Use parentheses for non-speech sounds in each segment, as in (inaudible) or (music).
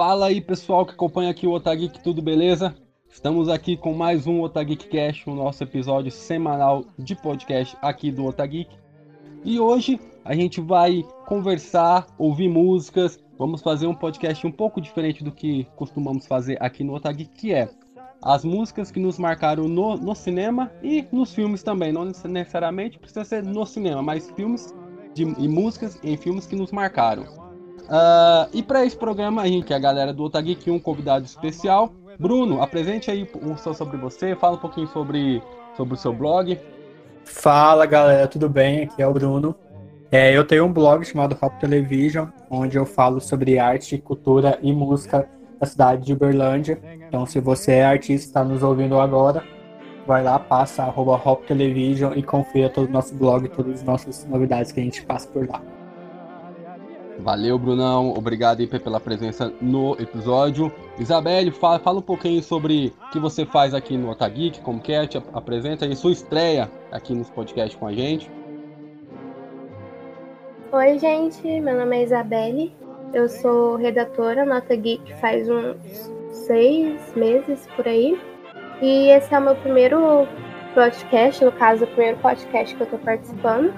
Fala aí pessoal que acompanha aqui o Otageek, tudo beleza? Estamos aqui com mais um Otageek Cast, o nosso episódio semanal de podcast aqui do Otageek. E hoje a gente vai conversar, ouvir músicas, vamos fazer um podcast um pouco diferente do que costumamos fazer aqui no Otageek, que é as músicas que nos marcaram no, no cinema e nos filmes também. Não necessariamente precisa ser no cinema, mas filmes de, e músicas em filmes que nos marcaram. Uh, e para esse programa, a gente que é a galera do Otageek, um convidado especial. Bruno, apresente aí um sobre você, fala um pouquinho sobre, sobre o seu blog. Fala galera, tudo bem? Aqui é o Bruno. É, eu tenho um blog chamado Hop Television, onde eu falo sobre arte, cultura e música da cidade de Uberlândia. Então, se você é artista e está nos ouvindo agora, vai lá, passa arroba Hop Television e confira todo o nosso blog, todas as nossas novidades que a gente passa por lá. Valeu, Brunão. Obrigado aí pela presença no episódio. Isabelle, fala, fala um pouquinho sobre o que você faz aqui no Otageek, como que é, te apresenta aí sua estreia aqui nos podcasts com a gente. Oi, gente. Meu nome é Isabelle. Eu sou redatora Nota Geek faz uns seis meses por aí. E esse é o meu primeiro podcast, no caso, o primeiro podcast que eu tô participando,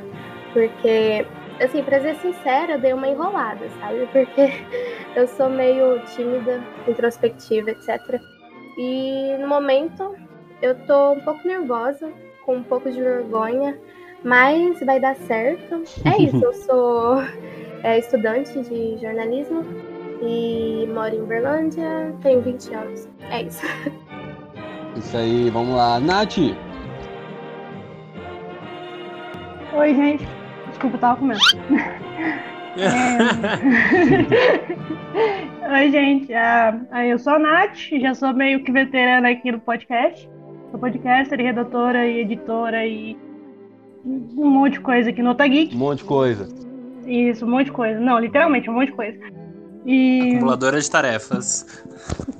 porque assim, pra ser sincera, eu dei uma enrolada, sabe? (laughs) Porque eu sou meio tímida, introspectiva, etc. E no momento eu tô um pouco nervosa, com um pouco de vergonha, mas vai dar certo. É isso, eu (laughs) sou é, estudante de jornalismo e moro em Uberlândia, tenho 20 anos. É isso. (laughs) Isso aí, vamos lá. Nath! Oi, gente. Desculpa, eu tava comendo. (laughs) é... Oi, gente. Eu sou a Nath, já sou meio que veterana aqui no podcast. Sou podcaster, redatora e editora e um monte de coisa aqui no Otageek. Um monte de coisa. Isso, um monte de coisa. Não, literalmente, um monte de coisa. E... Acumuladora de tarefas.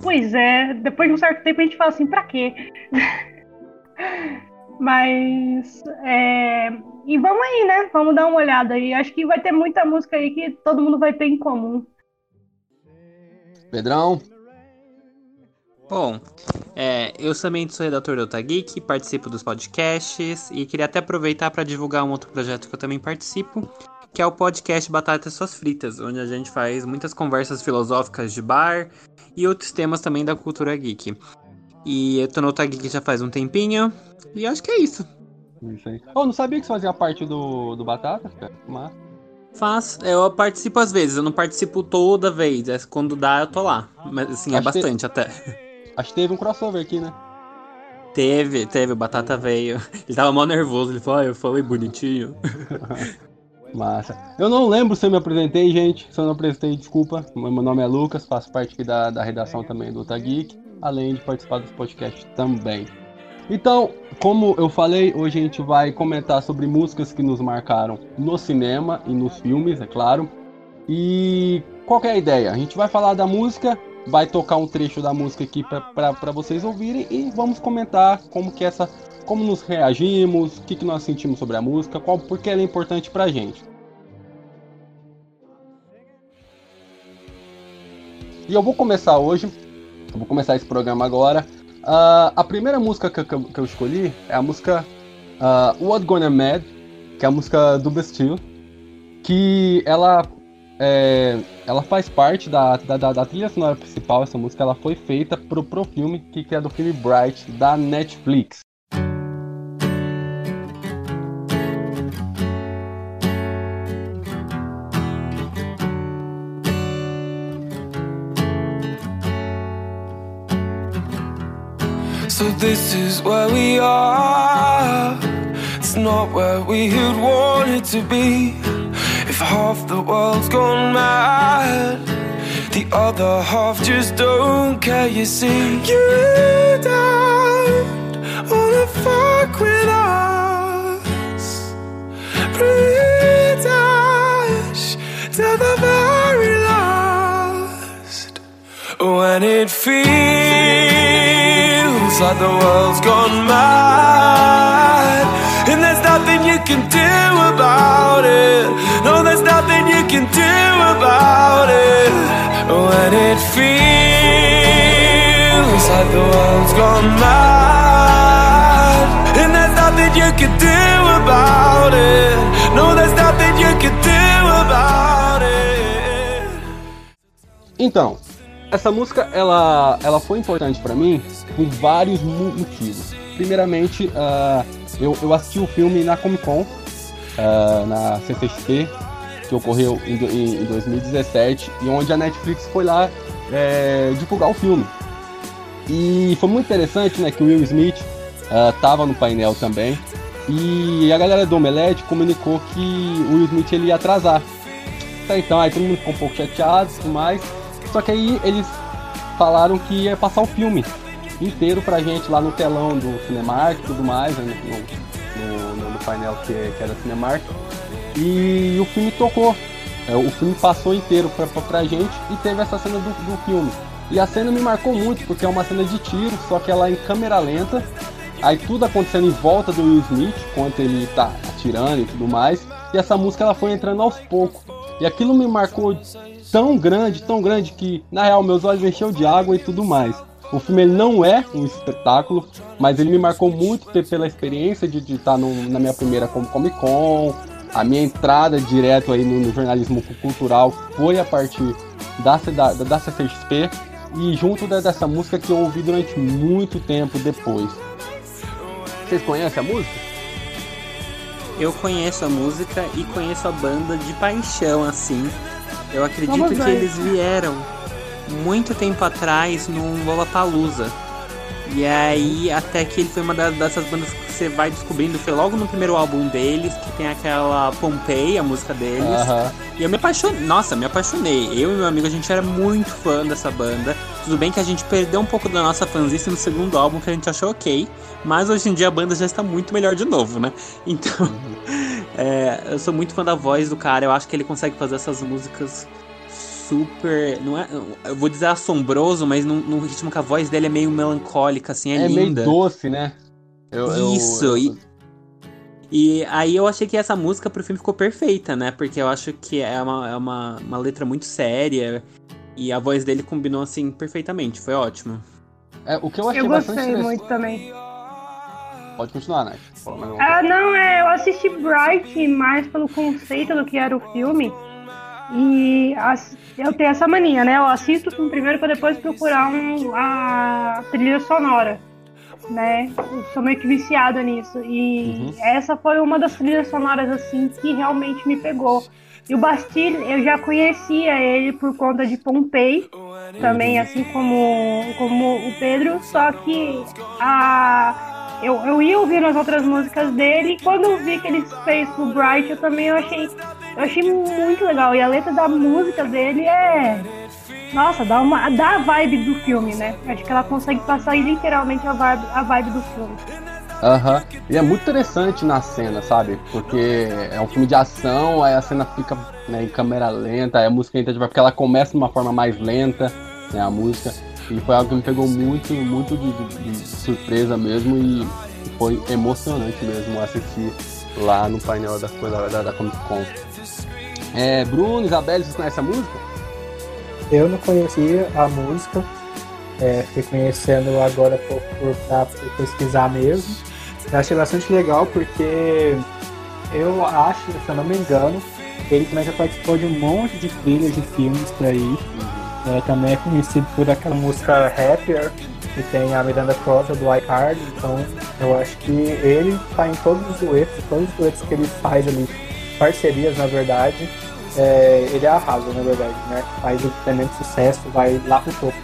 Pois é, depois de um certo tempo a gente fala assim, pra quê? (laughs) Mas é, e vamos aí, né? Vamos dar uma olhada aí. Acho que vai ter muita música aí que todo mundo vai ter em comum. Pedrão? Bom, é, eu também sou redator do Otageek, participo dos podcasts e queria até aproveitar para divulgar um outro projeto que eu também participo, que é o podcast Batatas Suas Fritas, onde a gente faz muitas conversas filosóficas de bar e outros temas também da cultura geek. E eu tô no Otageek já faz um tempinho, e acho que é isso. Isso aí. Oh, não sabia que você fazia parte do, do Batata, cara. Mas... Faço. Eu participo às vezes, eu não participo toda vez. É, quando dá, eu tô lá. Mas assim, é acho é bastante te... até. Acho que teve um crossover aqui, né? Teve, teve, o Batata veio. Ele tava mal nervoso, ele falou, ah, eu falei bonitinho. (laughs) Massa. Eu não lembro se eu me apresentei, gente. Se eu não apresentei, desculpa. Meu nome é Lucas, faço parte aqui da, da redação também do Tageek, além de participar dos podcasts também. Então, como eu falei, hoje a gente vai comentar sobre músicas que nos marcaram no cinema e nos filmes, é claro. E qual é a ideia? A gente vai falar da música, vai tocar um trecho da música aqui para vocês ouvirem e vamos comentar como que essa, como nos reagimos, o que, que nós sentimos sobre a música, qual porque ela é importante pra gente. E eu vou começar hoje, eu vou começar esse programa agora Uh, a primeira música que, que, que, eu escolhi é a música uh, What Gonna Mad, que é a música do Bastille, que ela é, ela faz parte da, da, da, trilha sonora principal. Essa música ela foi feita pro, pro filme que, que é do filme Bright da Netflix. So this is where we are. It's not where we had wanted to be. If half the world's gone mad, the other half just don't care. You see, you don't wanna fuck with us. Bleed us to the very last when it feels feels like the world's gone mad And there's nothing you can do about it No, there's nothing you can do about it when it feels like the world's gone mad. And there's nothing you can do about it. No, there's nothing you can do about it. Então, essa música ela, ela foi importante pra mim por vários mo- motivos. Primeiramente, ah, eu, eu assisti o filme na Comic Con, ah, na CCXP, que ocorreu em, em- em 2017, e onde a Netflix foi lá é, divulgar o filme. E foi muito interessante, né, que o Will Smith ah, tava no painel também. E a galera do Omelete comunicou que o Will Smith ele ia atrasar. Então aí todo mundo ficou um pouco chateado e tudo mais. Só que aí eles falaram que ia passar o filme inteiro pra gente lá no telão do Cinemark e tudo mais, né, no, no- no- painel que, que era Cinemark. E o filme tocou. É, o filme passou inteiro pra, pra, pra gente e teve essa cena do, do filme. E a cena me marcou muito, porque é uma cena de tiro, só que ela é em câmera lenta. Aí tudo acontecendo em volta do Will Smith, enquanto ele tá atirando e tudo mais. E essa música ela foi entrando aos poucos. E aquilo me marcou tão grande, tão grande, que na real meus olhos encheu de água e tudo mais. O filme ele não é um espetáculo, mas ele me marcou muito pe- pela experiência de estar na minha primeira Com- Comic Con. A minha entrada direto aí no, no jornalismo cultural foi a partir da, da, da CCXP e junto da- dessa música que eu ouvi durante muito tempo depois. Vocês conhecem a música? Eu conheço a música e conheço a banda de paixão, assim. Eu acredito Somos que dois. eles vieram muito tempo atrás num Lollapalooza. E aí, até que ele foi uma dessas bandas que você vai descobrindo, foi logo no primeiro álbum deles, que tem aquela Pompeii, a música deles. E eu me apaixonei, nossa, me apaixonei. Eu e meu amigo, a gente era muito fã dessa banda. Tudo bem que a gente perdeu um pouco da nossa fanzice no segundo álbum, que a gente achou ok. Mas hoje em dia a banda já está muito melhor de novo, né? Então, (laughs) é, eu sou muito fã da voz do cara. Eu acho que ele consegue fazer essas músicas super. Não é, eu vou dizer assombroso, mas num, num ritmo que a voz dele é meio melancólica, assim, é, É, meio linda. doce, né? Eu- eu- Isso, e, e aí eu achei que essa música pro filme ficou perfeita, né? Porque eu acho que é uma, é uma, uma letra muito séria e a voz dele combinou assim perfeitamente, foi ótimo. É, o que eu achei Eu bastante gostei interessante- muito também. Pode continuar, Nath. Alguma Ah, não, é, eu assisti Bright mais pelo conceito do que era o filme. E as- eu tenho essa mania, né? Eu assisto o filme primeiro pra depois procurar um, a trilha sonora. Né? Eu sou meio que viciada nisso. E Uhum. essa foi uma das trilhas sonoras assim que realmente me pegou. E o Bastille, eu já conhecia ele por conta de Pompei, também, assim como, como o Pedro, só que a, eu, eu ia ouvindo as outras músicas dele e quando eu vi que ele fez o Bright, eu também eu achei, eu achei muito legal. E a letra da música dele é. Nossa, dá, uma, dá a vibe do filme, né? Acho que ela consegue passar literalmente a vibe, a vibe do filme. Aham. E é muito interessante na cena, sabe? Porque é um filme de ação, aí a cena fica né, em câmera lenta, aí a música entra devagar, porque ela começa de uma forma mais lenta, né? A música. E foi algo que me pegou muito, muito de, de- de surpresa mesmo e foi emocionante mesmo assistir lá no painel da, da, da, da Comic Con. É, Bruno, Isabelle, vocês conhecem a música? Eu não conhecia a música, é, fiquei conhecendo agora por, por, pra pesquisar mesmo. Eu achei bastante legal porque eu acho, se eu não me engano, ele também já participou de um monte de trilhas de filmes por aí. É, também é conhecido por aquela música Happier, que tem a Miranda Cross do iCard, então eu acho que ele tá em todos os duetos, todos os duetos que ele faz ali, parcerias na verdade, é, ele arrasa na verdade, né? Faz o tremendo sucesso, vai lá pro topo.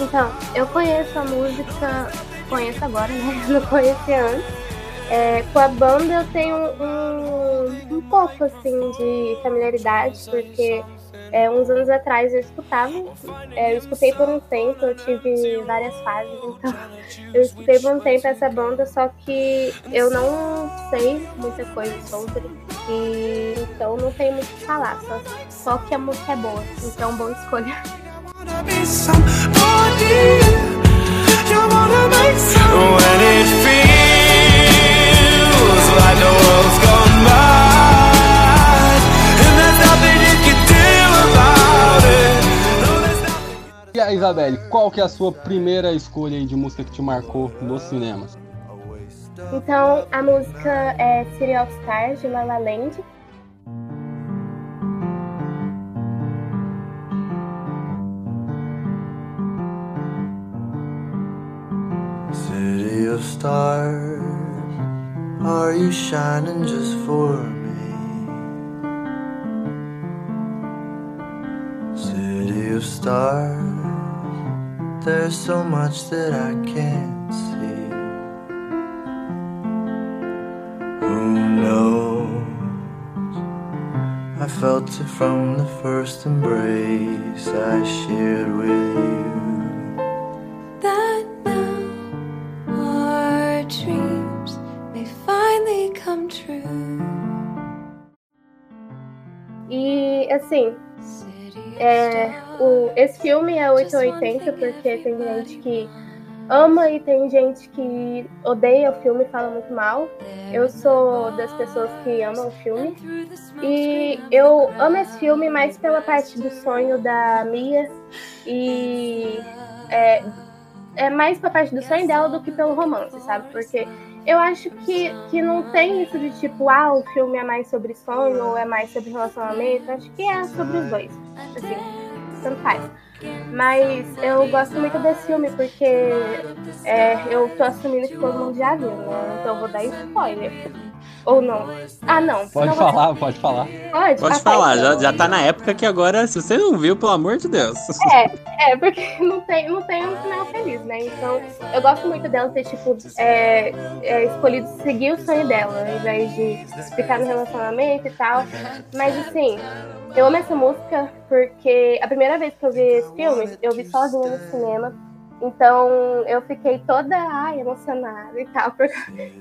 Então, eu conheço a música, conheço agora, (laughs) né? Não conhecia antes. É, com a banda eu tenho um, um pouco assim de familiaridade, porque é, uns anos atrás eu escutava, é, eu escutei por um tempo, eu tive várias fases, então (laughs) eu escutei por um tempo essa banda, só que eu não sei muita coisa sobre, e então não tenho muito o que falar, só, só que a música é boa, então boa escolha. (laughs) You Isabelle, qual que é a sua primeira escolha aí de música que te marcou nos cinemas? Então, a música é City of Stars, de La La Land. City of stars, are you shining just for me? City of stars, there's so much that I can't see. Who knows? I felt it from the first embrace I shared with you. that now our dreams may finally come true. E, assim, é, o, esse filme é 880 porque tem gente que ama e tem gente que odeia o filme e fala muito mal. Eu sou das pessoas que amam o filme. E eu amo esse filme mais pela parte do sonho da Mia e é, é mais pela parte do sonho dela do que pelo romance, sabe? Porque eu acho que, que não tem isso de tipo, ah, o filme é mais sobre sonho ou é mais sobre relacionamento. Acho que é sobre os dois. Assim, Mas eu gosto muito desse filme porque é, eu tô assumindo que todo mundo já viu, né? Então eu vou dar spoiler. Ou não? Ah, não. Pode falar, pode falar. Pode? Pode Ah, tá, falar, já, então. já tá na época que agora, se você não viu, pelo amor de Deus. É, porque (laughs) não tem, não tem um final feliz, né? Então, eu gosto muito dela ter, tipo, é, é, escolhido seguir o sonho dela, ao invés de ficar no relacionamento e tal. Mas, assim, eu amo essa música porque a primeira vez que eu vi esse filme, eu vi sozinha no cinema. Então, eu fiquei toda ai, emocionada e tal.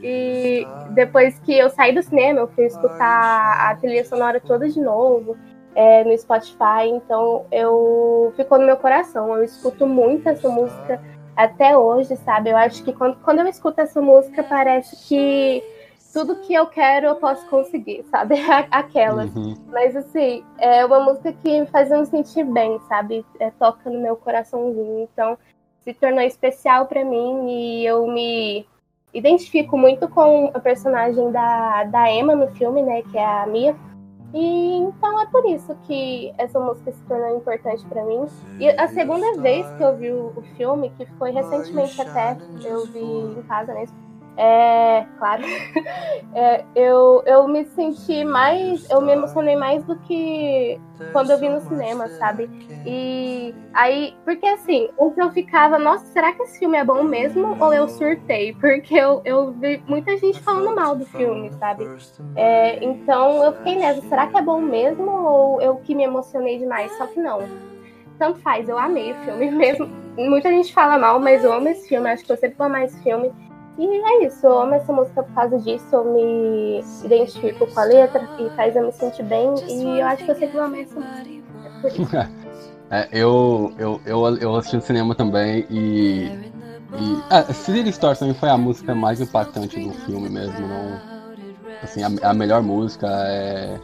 E depois que eu saí do cinema, eu fui escutar a trilha sonora toda de novo é, no Spotify, então eu ficou no meu coração. Eu escuto muito essa música até hoje, sabe? Eu acho que quando, quando eu escuto essa música, parece que tudo que eu quero eu posso conseguir, sabe? (laughs) Aquelas. Uhum. Mas assim, é uma música que me faz me sentir bem, sabe? É, toca no meu coraçãozinho. Então, se tornou especial pra mim e eu me identifico muito com a personagem da, da Emma no filme, né? Que é a Mia. E então é por isso que essa música se tornou importante pra mim. E a segunda vez que eu vi o, o filme, que foi recentemente até, eu vi em casa mesmo. É, claro. (laughs) É, eu, eu me senti mais. Eu me emocionei mais do que quando eu vi no cinema, sabe? E aí, porque assim, eu ficava, nossa, será que esse filme é bom mesmo? Ou eu surtei? (laughs) Porque eu, eu vi muita gente falando mal do filme, sabe? É, então eu fiquei nessa, será que é bom mesmo? Ou eu que me emocionei demais? Só que não. Tanto faz, eu amei o filme (laughs) mesmo. Muita gente fala mal, mas eu amo esse filme, acho que eu sempre vou amar esse filme. E é isso, eu amo essa música por causa disso, eu me identifico com a letra e faz eu me sentir bem, e eu acho que eu sempre vou essa música. (laughs) É eu, eu, eu, eu assisti no cinema também e. e ah, City Stars também foi a música mais impactante do filme mesmo. Não, assim, a, a melhor música é.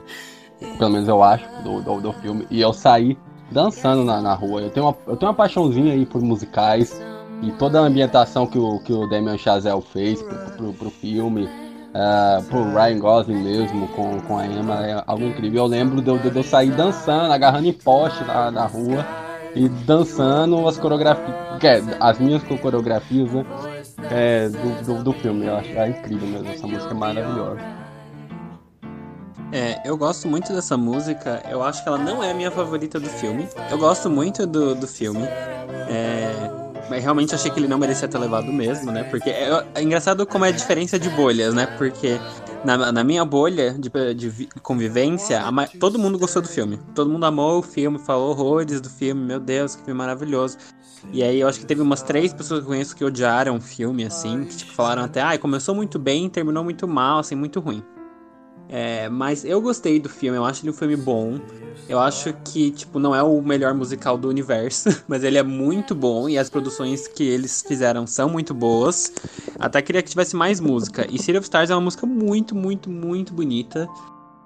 Pelo menos eu acho, do, do, do filme. E eu saí dançando na, na rua. Eu tenho, uma, eu tenho uma paixãozinha aí por musicais. E toda a ambientação que o, que o Damien Chazelle fez pro, pro, pro filme. Uh, pro Ryan Gosling mesmo, com, com a Emma, é algo incrível. Eu lembro de eu, de eu sair dançando, agarrando em poste na, na rua e dançando as coreografias, é, as minhas coreografias né, é, do, do, do filme. Eu acho é incrível mesmo, essa música é maravilhosa. É, eu gosto muito dessa música. Eu acho que ela não é a minha favorita do filme. Eu gosto muito do, do filme. É, mas realmente achei que ele não merecia ter levado mesmo, né? Porque é, é engraçado como é a diferença de bolhas, né? Porque na, na minha bolha de, de vi- convivência, a todo mundo gostou do filme. Todo mundo amou o filme, falou horrores do filme. Meu Deus, que filme maravilhoso. E aí eu acho que teve umas três pessoas que eu conheço que odiaram o filme, assim. Que tipo, falaram até, ai, começou muito bem, terminou muito mal, assim, muito ruim. É, mas eu gostei do filme, eu acho ele um filme bom. Eu acho que, tipo, não é o melhor musical do universo, (laughs) mas ele é muito bom e as produções que eles fizeram são muito boas. Até queria que tivesse mais música. E City of Stars é uma música muito, muito, muito bonita.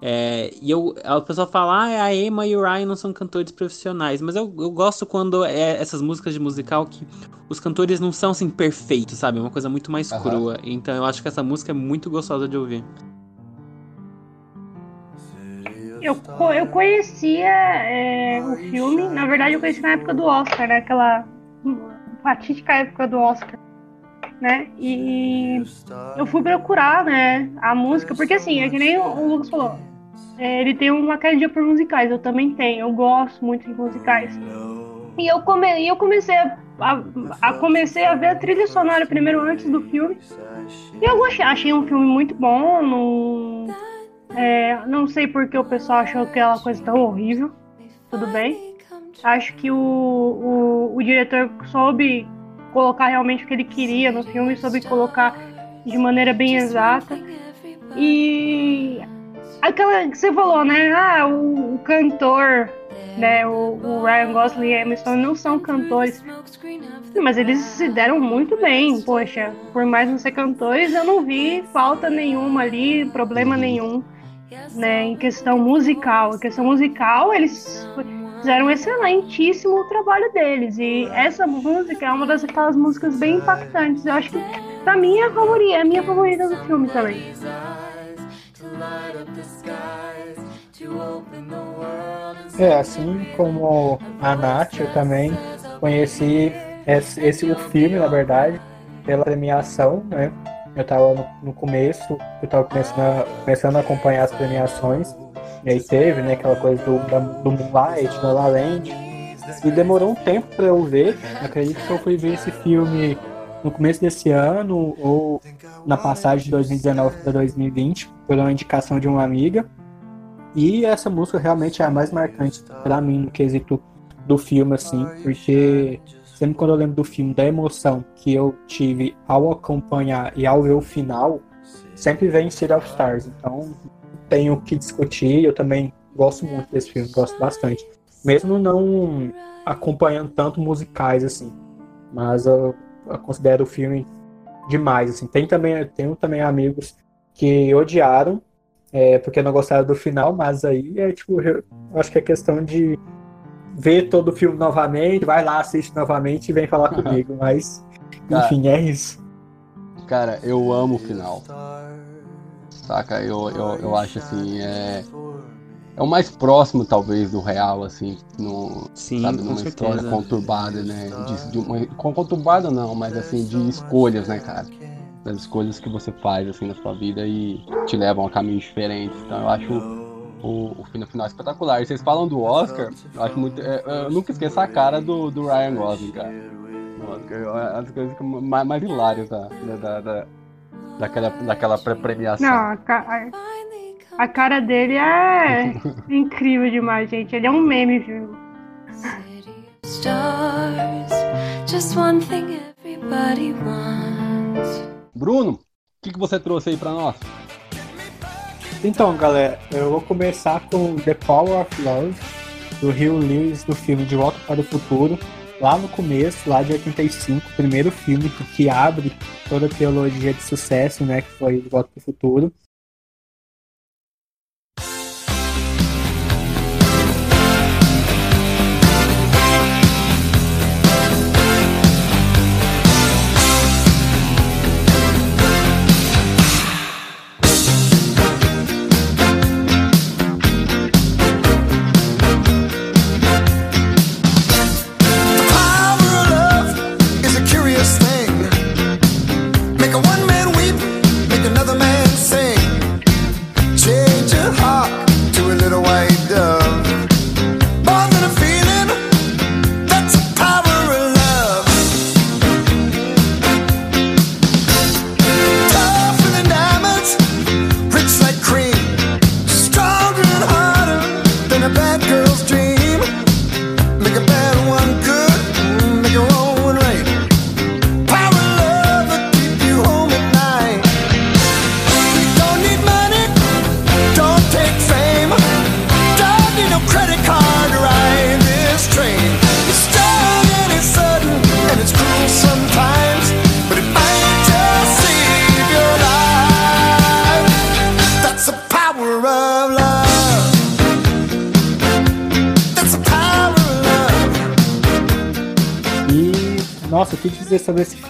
É, e eu, a pessoa fala, ah, a Emma e o Ryan não são cantores profissionais, mas eu, eu gosto quando é essas músicas de musical que os cantores não são assim perfeitos, sabe? É uma coisa muito mais Aham. crua. Então eu acho que essa música é muito gostosa de ouvir. Eu, eu conhecia é, o filme, na verdade eu conheci na época do Oscar, né? Aquela fatídica época do Oscar, né? E eu fui procurar, né, a música, porque assim, é que nem o, Lucas falou, é, ele tem uma quedinha por musicais, eu também tenho, eu gosto muito de musicais. E eu, come, eu comecei a, a, a- comecei a ver a trilha sonora primeiro antes do filme. E eu gostei, achei um filme muito bom, não, é, não sei porque o pessoal achou aquela coisa tão horrível. Tudo bem. Acho que o, o, o diretor soube colocar realmente o que ele queria no filme, soube colocar de maneira bem exata. E aquela que você falou, né? Ah, o, o cantor, né? O, o Ryan Gosling e Stone não são cantores. Mas eles se deram muito bem, poxa. Por mais não ser cantores, eu não vi falta nenhuma ali, problema nenhum, né? Em questão musical. Em questão musical, eles fizeram um excelentíssimo trabalho deles. E essa música é uma das aquelas músicas bem impactantes. Eu acho que, pra mim, é a favorita, é a minha favorita do filme também. É, assim como a Nath, eu também conheci esse, esse o filme, na verdade, pela premiação, né? Eu tava no, no começo, eu tava começando a, começando a acompanhar as premiações, e aí teve, né, aquela coisa do, da, do Moonlight, da La Land, e demorou um tempo pra eu ver, acredito que eu fui ver esse filme no começo desse ano, ou na passagem de 2019 para 2020, por uma indicação de uma amiga, e essa música realmente é a mais marcante pra mim no quesito do filme, assim, porque sempre quando eu lembro do filme, da emoção que eu tive ao acompanhar e ao ver o final, sempre vem City of Stars. Então, tenho o que discutir, eu também gosto muito desse filme, gosto bastante. Mesmo não acompanhando tanto musicais, assim, mas eu, eu considero o filme demais, assim. Tem também, tenho também amigos que odiaram, é, porque não gostaram do final, mas aí é tipo, eu acho que é questão de ver todo o filme novamente, vai lá, assiste novamente e vem falar (laughs) comigo, mas Cara. enfim, é isso. Cara, eu amo o final. Saca? Eu, eu, eu acho assim, é. É o mais próximo, talvez, do real, assim, no, Sim, sabe, numa história certeza. conturbada, né? De, de uma, com- conturbada não, mas assim, de escolhas, né, cara? Das escolhas que você faz, assim, na sua vida e te levam a caminhos diferentes. Então eu acho o, o final, final espetacular. E vocês falam do Oscar, eu acho muito. é, eu nunca esqueço a cara do, do Ryan Gosling, cara. Oscar, é uma das coisas mais, mais hilárias da, da, da, da- daquela, daquela pré-premiação. Não, a, ca- a- cara dele é (laughs) incrível demais, gente. Ele é um meme, viu? Stars, just one thing everybody wants. Bruno, o que, que você trouxe aí pra nós? Então, galera, eu vou começar com The Power of Love, do Hugh Lewis, do filme De Volta para o Futuro, lá no começo, lá de 85, o primeiro filme que, abre toda a teologia de sucesso, né, que foi De Volta para o Futuro.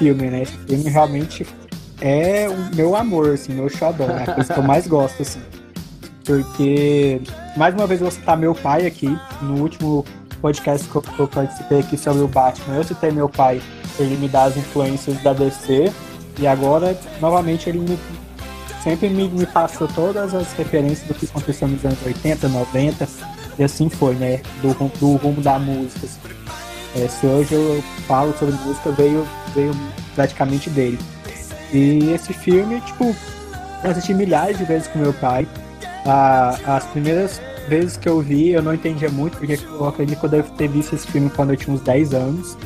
Filme, né? Esse filme realmente é o meu amor, assim, meu xodó, é a coisa que eu mais gosto, assim. Porque, mais uma vez, eu vou citar meu pai aqui, no último podcast que eu, que eu participei aqui sobre o Batman, eu citei meu pai, ele me dá as influências da DC, e agora, novamente, ele me, sempre me, me passou todas as referências do que aconteceu nos anos 80, 90, e assim foi, né? Do, do rumo da música. É, se hoje eu falo sobre música, veio, veio praticamente dele. E esse filme, tipo, eu assisti milhares de vezes com meu pai. Ah, as primeiras vezes que eu vi, eu não entendia muito, porque eu acredito que eu devo ter visto esse filme quando eu tinha uns 10 anos.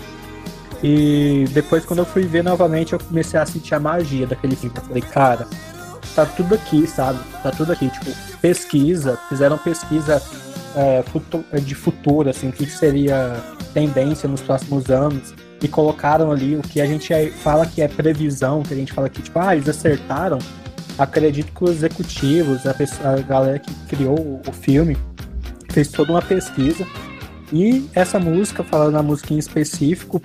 E depois, quando eu fui ver novamente, eu comecei a sentir a magia daquele filme. Eu falei, cara, tá tudo aqui, sabe? Tá tudo aqui. Tipo, pesquisa, fizeram pesquisa é, de futuro, assim, o que seria tendência nos próximos anos e colocaram ali o que a gente fala que é previsão, que a gente fala que, tipo, ah, eles acertaram. Acredito que os executivos, a, pessoa, a galera que criou o filme, fez toda uma pesquisa. E essa música, falando na música em específico,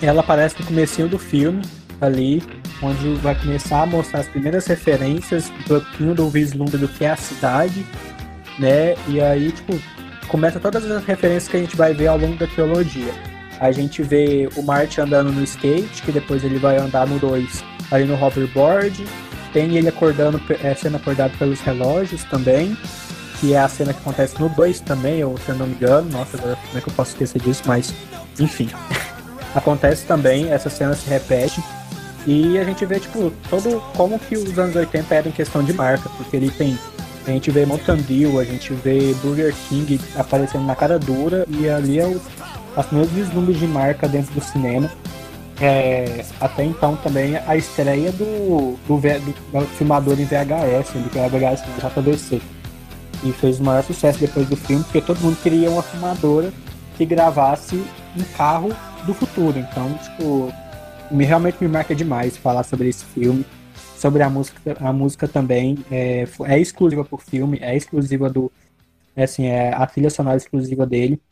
ela aparece no comecinho do filme, ali, onde vai começar a mostrar as primeiras referências, um pouquinho do vislumbre do que é a cidade, né? E aí, tipo, começa todas as referências que a gente vai ver ao longo da trilogia. A gente vê o Marty andando no skate, que depois ele vai andar no 2 ali no hoverboard. Tem ele acordando, é, sendo acordado pelos relógios também, que é a cena que acontece no 2 também, ou se eu não me engano. Nossa, agora como é que eu posso esquecer disso? Mas, enfim. (laughs) acontece também, essa cena se repete. E a gente vê, tipo, todo como que os anos 80 eram em questão de marca, porque ele tem. A gente vê Mountain Dew, a gente vê Burger King aparecendo na cara dura, e ali é o as primeiros vislumbres de marca dentro do cinema. É, até então também a estreia do, do, do, do filmador em VHS, do VHS do JVC. E fez o maior sucesso depois do filme, porque todo mundo queria uma filmadora que gravasse um carro do futuro. Então, tipo, me, realmente me marca demais falar sobre esse filme. Sobre a música, a música também é, é exclusiva pro filme, é exclusiva do. É, assim, é a trilha sonora exclusiva dele.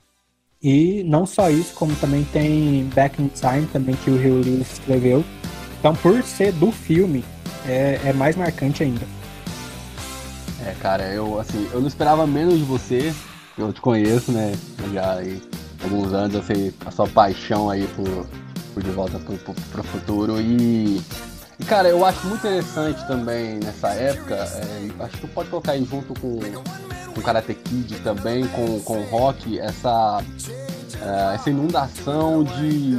E não só isso, como também tem Back in Time, também que o Hugh Lewis escreveu. Então, por ser do filme, é, é mais marcante ainda. É, cara, eu assim, eu não esperava menos de você. Eu te conheço, né? Já aí alguns anos eu sei a sua paixão aí por, por De Volta pro, pro, pro Futuro. E, e, cara, eu acho muito interessante também nessa época. É, acho que tu pode colocar aí junto com com Karate Kid também, com, com rock, essa, uh, essa inundação de,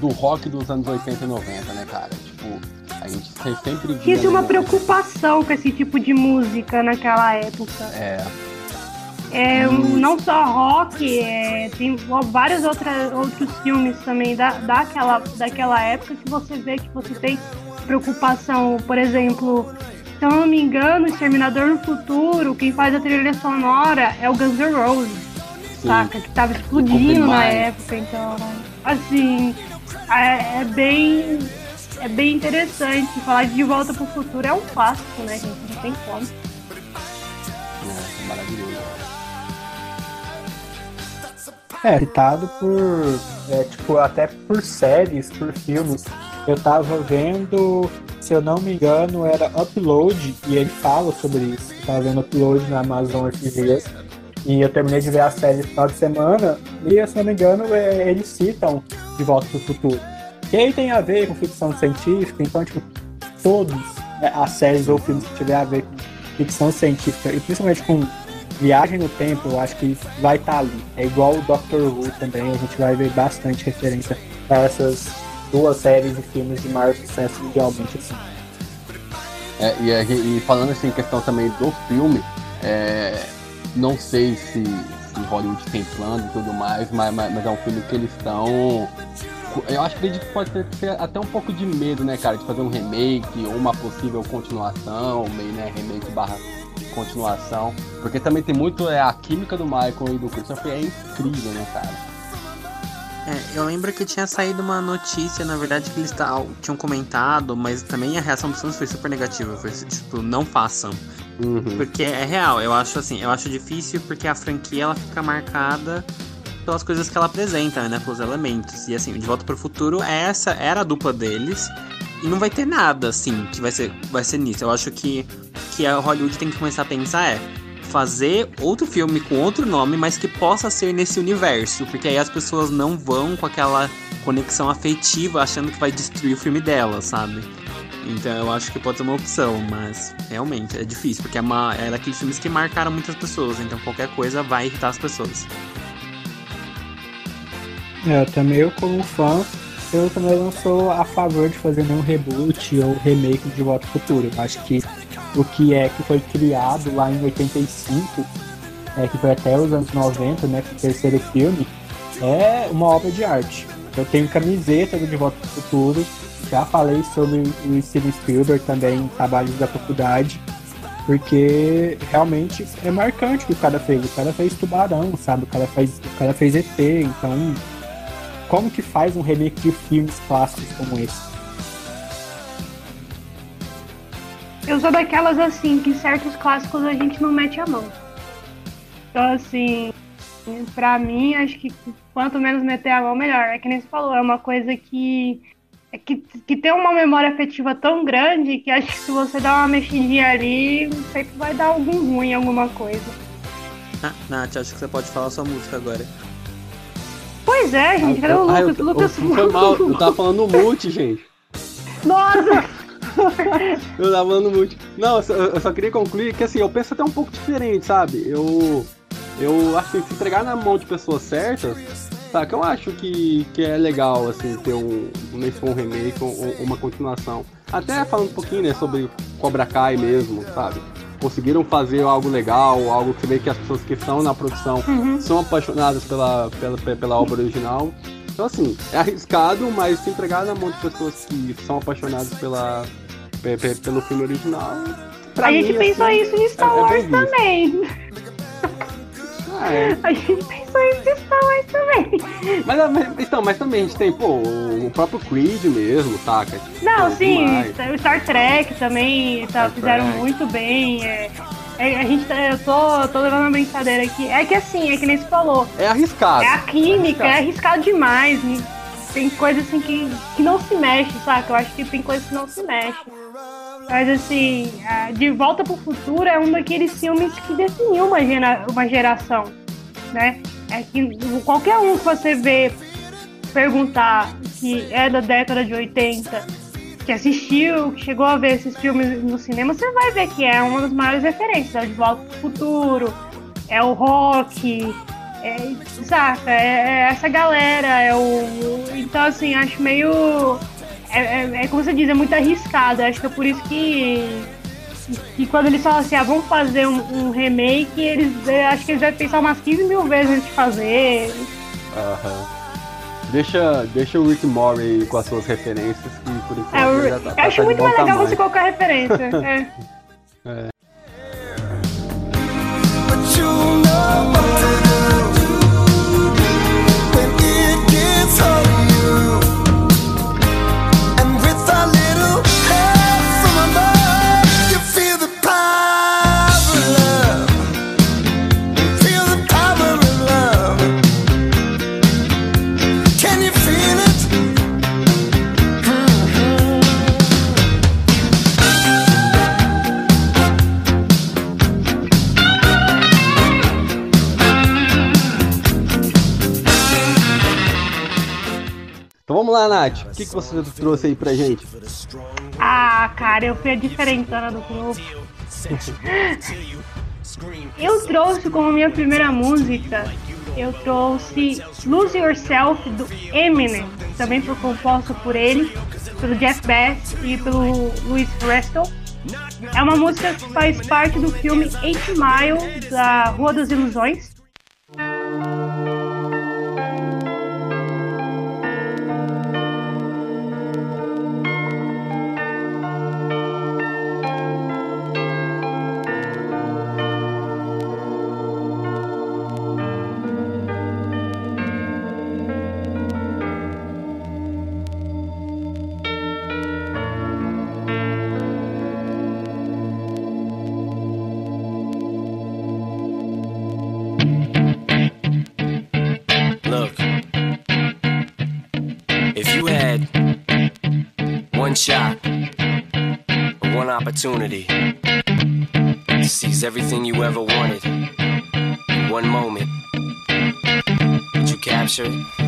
do rock dos anos 80 e 90, né, cara? Tipo, a gente sempre via... Tinha uma preocupação com esse tipo de música naquela época. É. É, não só rock, é, tem vários outra, outros filmes também da, daquela, daquela época que você vê que você tem preocupação, por exemplo, se eu não me engano, Exterminador no Futuro, quem faz a trilha sonora é o Guns N' Roses, Sim. saca? Que tava explodindo na época, então, assim, é, é, bem. É bem interessante. Falar de Volta pro Futuro é um clássico, né, gente? Não tem como. É, maravilhoso. É, citado por. É, tipo, até por séries, por filmes. Eu tava vendo se eu não me engano, era Upload, e ele fala sobre isso. Eu tava vendo Upload na Amazon esses dias. E eu terminei de ver a série no final de semana, e se não me engano, é, eles citam De Volta para o Futuro. E aí tem a ver com ficção científica, então, tipo, todos né, as séries ou filmes que tiver a ver com ficção científica, e principalmente com viagem no tempo, eu acho que vai estar tá ali. É igual o Doctor Who também, a gente vai ver bastante referência a essas duas séries de filmes de maior sucesso mundialmente, assim. É, e, e, falando assim, questão também do filme, é, não sei se, se Hollywood tem plano e tudo mais, mas, mas, mas é um filme que eles estão. Eu acho que acredito que pode ter, até um pouco de medo, né, cara, de fazer um remake ou uma possível continuação, meio, né, remake barra continuação. Porque também tem muito é, a química do Michael e do Christopher é incrível, né, cara? É, eu lembro que tinha saído uma notícia, na verdade, que eles tinham comentado, mas também a reação dos fãs foi super negativa. Foi tipo, não façam. Uhum. Porque é real, eu acho assim, eu acho difícil porque a franquia ela fica marcada pelas coisas que ela apresenta, né? Pelos elementos. E assim, De Volta pro Futuro, essa era a dupla deles. E não vai ter nada, assim, que vai ser, vai ser nisso. Eu acho que, que a Hollywood tem que começar a pensar é fazer outro filme com outro nome, mas que possa ser nesse universo. Porque aí as pessoas não vão com aquela conexão afetiva achando que vai destruir o filme dela, sabe? Então eu acho que pode ser uma opção, mas realmente é difícil, porque é, uma, é daqueles filmes que marcaram muitas pessoas, então qualquer coisa vai irritar as pessoas. É, também eu como fã, eu também não sou a favor de fazer nenhum reboot ou remake de Volta ao Futuro. Eu acho que o que é que foi criado lá em 85, é, que foi até os anos 90, né, com o terceiro filme, é uma obra de arte. Eu tenho camiseta do De Volta ao Futuro, já falei sobre o Steven Spielberg também em trabalhos da faculdade, porque realmente é marcante o que o cara fez. O cara fez Tubarão, sabe? O cara fez, o cara fez ET, então como que faz um remake de filmes clássicos como esse? Eu sou daquelas assim, que certos clássicos a gente não mete a mão. Então assim, pra mim, acho que quanto menos meter a mão, melhor. É que nem você falou, é uma coisa que é que, que tem uma memória afetiva tão grande que acho que se você dá uma mexidinha ali, sempre vai dar algum ruim, alguma coisa. Ah, Nath, acho que você pode falar sua música agora. Pois é, gente, cadê o Ah, Lucas? eu, o Lucas eu, foi mal, eu tava falando mute, gente. Nossa! (laughs) Eu tava falando mute. Não, eu só, eu só queria concluir que assim, eu penso até um pouco diferente, sabe? Eu. Eu acho que se entregar na mão de pessoas certas, saca? Eu acho que, que é legal, assim, ter um. Nem se for um remake ou, ou uma continuação. Até falando um pouquinho, né, sobre Cobra Kai mesmo, sabe? Conseguiram fazer algo legal, algo que vê que as pessoas que estão na produção são apaixonadas pela, pela, pela obra original. Então, assim, é arriscado, mas se entregar na mão de pessoas que são apaixonadas pela, pe- pe- pelo filme original. A gente mim, pensou assim, isso em Star é- é Wars visto. também. Ah, é. A gente pensou isso em Star Wars também. Mas, mas- então, mas também a gente tem, pô, o próprio Creed mesmo, saca? Não, Pô, sim, demais. o Star Trek também tá, Star fizeram Trek. muito bem. é. É, a gente tá, eu tô, tô levando uma brincadeira aqui. É que assim, é que nem você falou. É arriscado. É a química, é arriscado demais. e Tem coisa assim que, que não se mexe, saca? Eu acho que tem coisas que não se mexem. Mas assim, De Volta pro Futuro é um daqueles filmes que definiu uma, gera, uma geração, né? É que qualquer um que você vê perguntar que é da década de 80, que assistiu, que chegou a ver esses filmes no cinema, você vai ver que é uma das maiores referências. É o De Volta pro Futuro, é o rock, é, saca? É, é essa galera, é o. Então, assim, acho meio. É, é- é como você diz, é muito arriscado. Acho que é por isso que. Que quando eles falam assim, ah, vamos fazer um, um remake, eles é, acho que eles devem pensar umas 15 mil vezes antes de fazer. Aham. Deixa, deixa o Rick Murray com as suas referências, que por enquanto É, eu, já tá, eu tá acho muito mais legal tamanho. você colocar referência. (laughs) é. But Então vamos lá, Nath. O que, que você trouxe aí pra gente? Ah, cara, eu fui a diferentona do grupo. (laughs) Eu trouxe como minha primeira música, eu trouxe Lose Yourself do Eminem, também foi composto por ele, pelo Jeff Bass e pelo Louis Restel. É uma música que faz parte do filme Eight Mile da Rua das Ilusões. Opportunity seize everything you ever wanted in one moment. Did you capture it?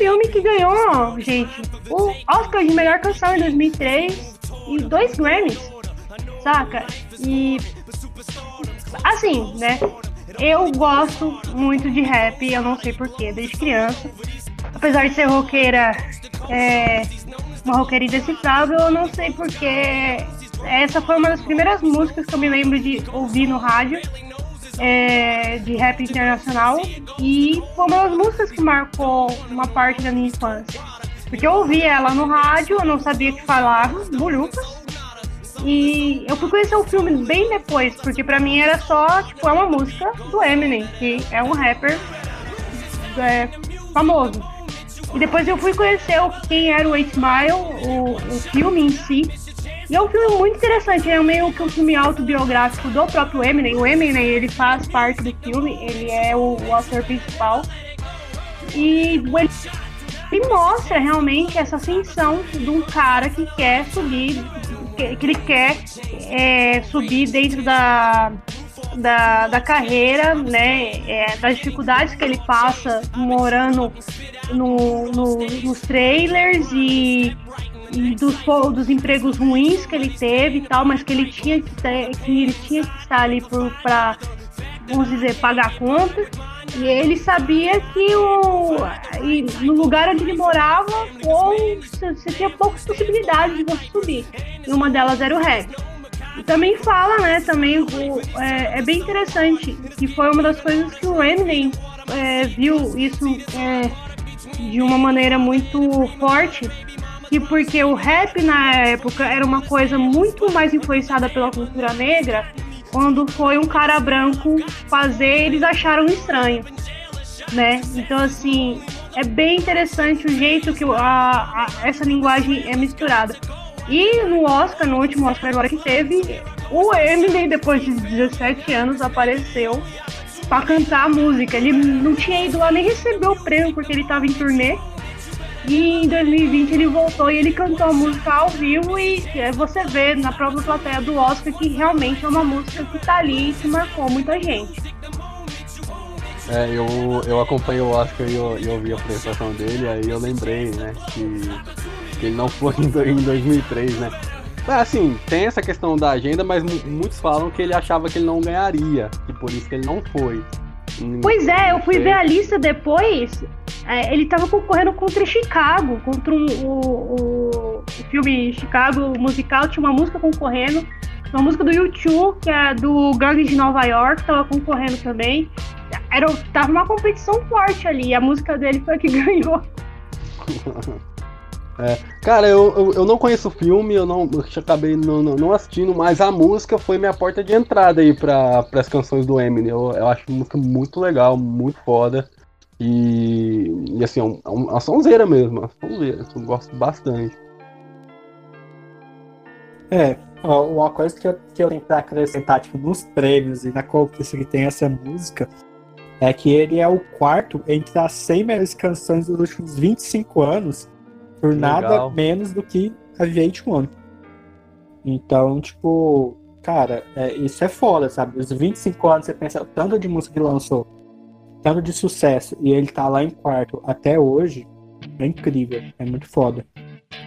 Filme que ganhou, gente, o Oscar de melhor canção em 2003 e dois Grammys, saca? E assim, né? Eu gosto muito de rap, eu não sei porquê, desde criança. Apesar de ser roqueira, é, uma roqueira indecifrável, eu não sei porquê. Essa foi uma das primeiras músicas que eu me lembro de ouvir no rádio é, de rap internacional e foi uma das músicas que marcou uma parte da minha infância. Porque eu ouvi ela no rádio, eu não sabia que falava, Bulucas. E eu fui conhecer o filme bem depois, porque pra mim era só, tipo, é uma música do Eminem, que é um rapper é, famoso. E depois eu fui conhecer quem era o 8 Mile, o, o filme em si. E é um filme muito interessante, é meio que um filme autobiográfico do próprio Eminem. O Eminem, ele faz parte do filme, ele é o, o autor principal. E ele, ele mostra realmente essa ascensão de um cara que quer subir, que, que ele quer é, subir dentro da, da, da carreira, né, é, das dificuldades que ele passa morando no, no, nos trailers e, e dos, dos empregos ruins que ele teve e tal, mas que ele tinha que, ter, que ele tinha que estar ali para, vamos dizer, pagar a conta. E ele sabia que o, no lugar onde ele morava, ou você tinha poucas possibilidades de você subir. E uma delas era o rap. E também fala, né, também o, é, é bem interessante, que foi uma das coisas que o Eminem é, viu isso é, de uma maneira muito forte, que porque o rap na época era uma coisa muito mais influenciada pela cultura negra, quando foi um cara branco fazer, eles acharam estranho, né? Então, assim, é bem interessante o jeito que a, a- essa linguagem é misturada. E no Oscar, no último Oscar agora que teve, o Eminem, depois de 17 anos, apareceu pra cantar a música. Ele não tinha ido lá nem receber o prêmio porque ele tava em turnê. E em 2020 ele voltou e ele cantou a música ao vivo e é, você vê na própria plateia do Oscar que realmente é uma música que tá ali e que marcou muita gente. É, eu, eu acompanhei o Oscar e eu, eu vi a apresentação dele, aí eu lembrei, né, que, que ele não foi em, em 2003, né. Mas assim, tem essa questão da agenda, mas mu- muitos falam que ele achava que ele não ganharia, e por isso que ele não foi. Hum, Pois é, eu fui ver a lista depois. é, ele tava concorrendo contra Chicago, contra um- o, o, o filme Chicago musical, tinha uma música concorrendo. Uma música do YouTube, que é do Gangue de Nova York, tava concorrendo também. Era, tava uma competição forte ali, e a música dele foi a que (laughs) ganhou. (laughs) Cara, eu, eu, eu não conheço o filme, eu não eu acabei não, não, não assistindo, mas a música foi minha porta de entrada aí para as canções do Eminem. Eu, eu acho música muito legal, muito foda. E, e assim, é um- é uma sonzeira mesmo, uma sonzeira, eu gosto bastante. É, uma coisa que eu, que eu tenho pra acrescentar, tipo, nos prêmios e na conquista que tem essa música, é que ele é o quarto entre as 100 melhores canções dos últimos 25 anos, por Que nada legal. menos do que a VH1. Então, tipo, cara, é, isso é foda, sabe? Os 25 anos, você pensa, tanto de música que lançou, tanto de sucesso, e ele tá lá em quarto até hoje, é incrível, é muito foda.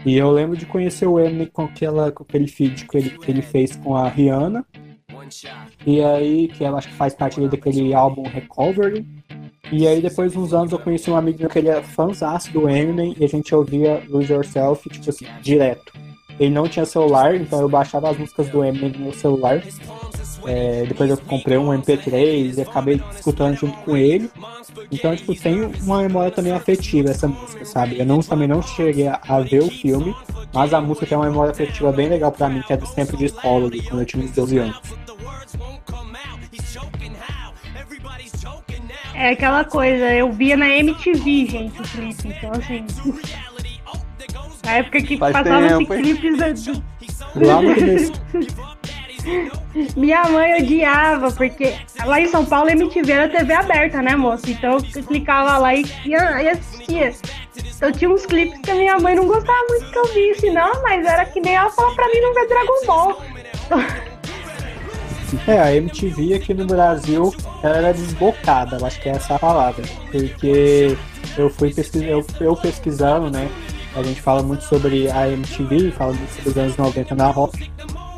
E eu lembro de conhecer o Eminem com, aquela, com aquele feed que ele, que ele fez com a Rihanna, e aí, que ela acho que faz parte daquele álbum Recovery. E aí, depois de uns anos, eu conheci um amigo meu que ele é fãzaço do Eminem e a gente ouvia Lose Yourself, tipo assim, direto. Ele não tinha celular, então eu baixava as músicas do Eminem no meu celular. É, depois eu comprei um MP3 e acabei escutando junto com ele. Então, tipo, tem uma memória também afetiva essa música, sabe? Eu não, também não cheguei a, a ver o filme, mas a música tem uma memória afetiva bem legal pra mim, que é dos tempos de escola, ali, quando eu tinha uns 12 anos. É aquela coisa, eu via na MTV, gente, o clipe. Então, assim. Na época que Faz passava esses tempo, hein? clipes. do- Lá no começo. (laughs) Minha mãe odiava, porque lá em São Paulo MTV era TV aberta, né, moça? Então eu clicava lá e, e assistia. Então tinha uns clipes que a minha mãe não gostava muito que eu visse, não, mas era que nem ela falava pra mim não ver Dragon Ball. (laughs) É, a MTV aqui no Brasil ela era desbocada, acho que é essa a palavra. Porque eu fui pesquisando, eu, eu pesquisando, né? A gente fala muito sobre a MTV, fala sobre os anos 90 na rock.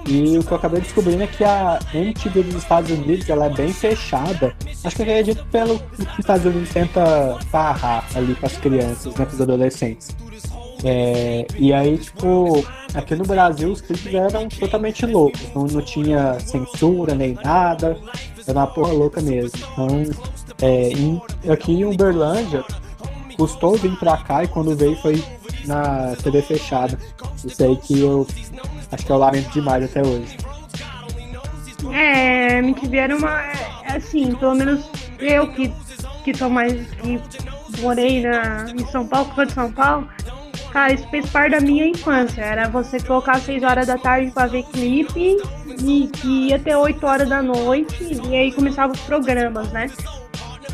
E o que eu acabei descobrindo é que a MTV dos Estados Unidos ela é bem fechada. Acho que eu acredito pelo que os Estados Unidos tenta barrar ali para as crianças, né, para os adolescentes. É, e aí, tipo, aqui no Brasil os clipes eram totalmente loucos. Não, não tinha censura nem nada. Era uma porra louca mesmo. Então, é, em- aqui em Uberlândia, custou vir pra cá e quando veio foi na TV fechada. Isso aí que eu acho que eu lamento demais até hoje. É, MTV era uma. é, Assim, pelo menos eu que, que tô mais. que morei na, em São Paulo, que sou de São Paulo, cara, isso fez parte da minha infância. Era você colocar às 6 horas da tarde pra ver clipe e que ia até 8 horas da noite, e aí começavam os programas, né?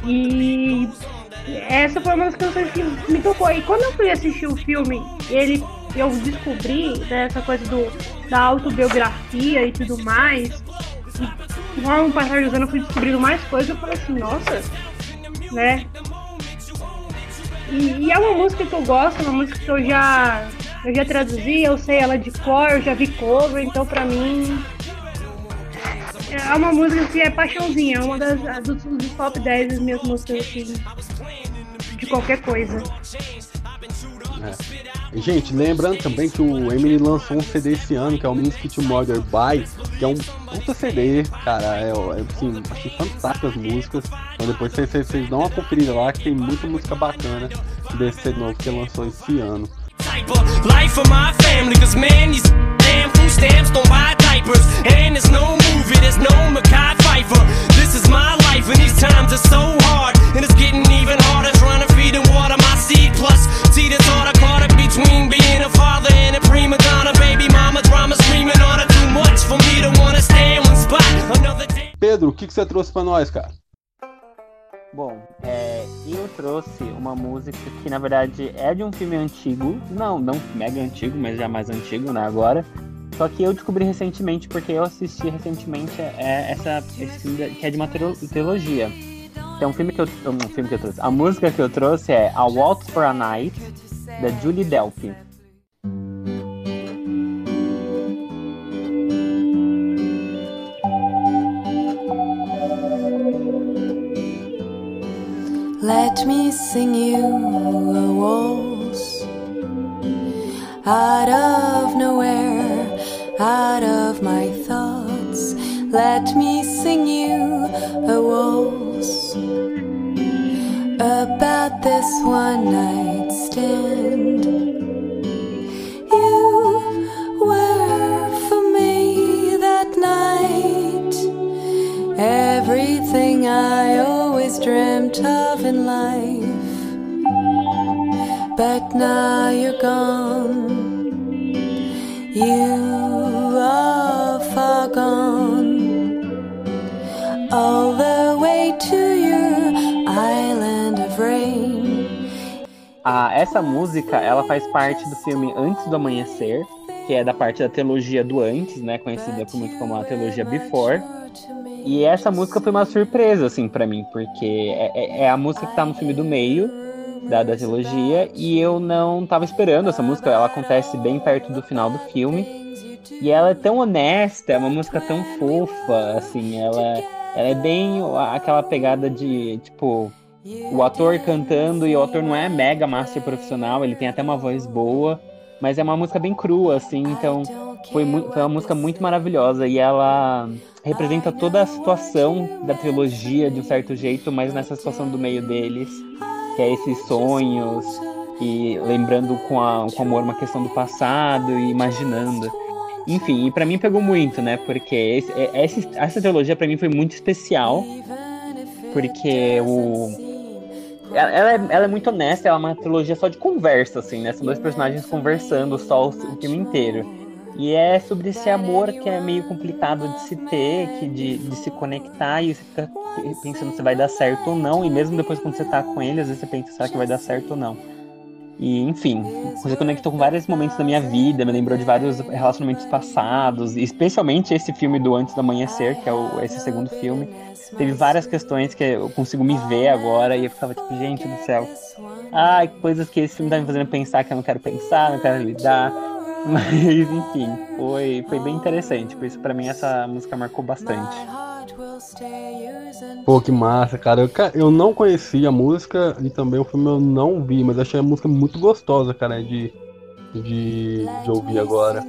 E essa foi uma das canções que me tocou. E quando eu fui assistir o filme, ele, eu descobri né, essa coisa do, da autobiografia e tudo mais. E com o passar dos anos eu fui descobrindo mais coisas. Eu falei assim, nossa, né? E, e é uma música que eu gosto, é uma música que eu já, eu já traduzi, eu sei ela de cor, eu já vi cover, então pra mim é uma música que é paixãozinha, é uma das dos, dos top 10 das minhas músicas assim, de qualquer coisa. Gente, lembrando também que o Eminem lançou um CD esse ano, que é o Music to Mother By, que é um puta CD, cara, é, é assim, achei fantásticas músicas. Então depois vocês, vocês, dão uma conferida lá, que tem muita música bacana desse CD novo que lançou esse ano. of life for my family. Cause man, these damn food stamps don't buy diapers. And there's no there's no. This is my life, and these times are so hard. And it's getting even harder trying to feed and water my. Plus, see the thought I caught between being a father and a prima donna. Baby mama drama screaming on her too much for me to wanna stay in one spot. Another day. Pedro, o que, que você trouxe pra nós, cara? Bom, é, eu trouxe uma música que na verdade é de um filme antigo, não, não mega antigo, mas já mais antigo, né, agora. Só que eu descobri recentemente, porque eu assisti recentemente é, essa, esse filme da- que é de uma trilo- trilogia. Então, um filme que eu, um filme que eu trouxe. A música que eu trouxe é A Waltz for a Night, da Julie Delpy. Let me sing you a waltz out of nowhere, out of my thoughts. Let me sing you a waltz about this one night and You were for me that night, everything I always dreamed of in life. But now you're gone. You are far gone. All the way to your island of rain. Ah, essa música, ela faz parte do filme Antes do Amanhecer, que é da parte da teologia do antes, né? Conhecida muito como a teologia Before. E essa música foi uma surpresa, assim, para mim, porque é, é, é, a música que tá no filme do meio da, da trilogia e eu não tava esperando essa música. Ela acontece bem perto do final do filme. E ela é tão honesta, é uma música tão fofa, assim, ela, ela é bem aquela pegada de, tipo, o ator cantando e o ator não é mega master profissional, ele tem até uma voz boa, mas é uma música bem crua, assim, então foi, foi uma música muito maravilhosa e ela representa toda a situação da trilogia de um certo jeito, mas nessa situação do meio deles, que é esses sonhos e lembrando com, a, com amor uma questão do passado e imaginando. Enfim, e para mim pegou muito, né? Porque esse, essa, essa trilogia para mim foi muito especial, porque o ela, é, ela é muito honesta, ela é uma trilogia só de conversa, assim, né? São dois personagens conversando só o, o filme inteiro. E é sobre esse amor que é meio complicado de se ter, que de, de se conectar e você fica pensando se vai dar certo ou não. E mesmo depois quando você tá com ele, às vezes você pensa, será que vai dar certo ou não? E, enfim, você conectou com vários momentos da minha vida, me lembrou de vários relacionamentos passados, especialmente esse filme do Antes do Amanhecer, que é o, esse segundo filme. Teve várias questões que eu consigo me ver agora e eu ficava tipo, gente do céu. Ai, coisas que esse filme tá me fazendo pensar que eu não quero pensar, não quero lidar. (laughs) Mas, enfim, foi, foi bem interessante. Por isso, pra mim, essa música marcou bastante. Pô, que massa, cara. Eu, eu não conhecia a música e também o filme eu não vi, mas achei a música muito gostosa, cara, de, de, de ouvir agora.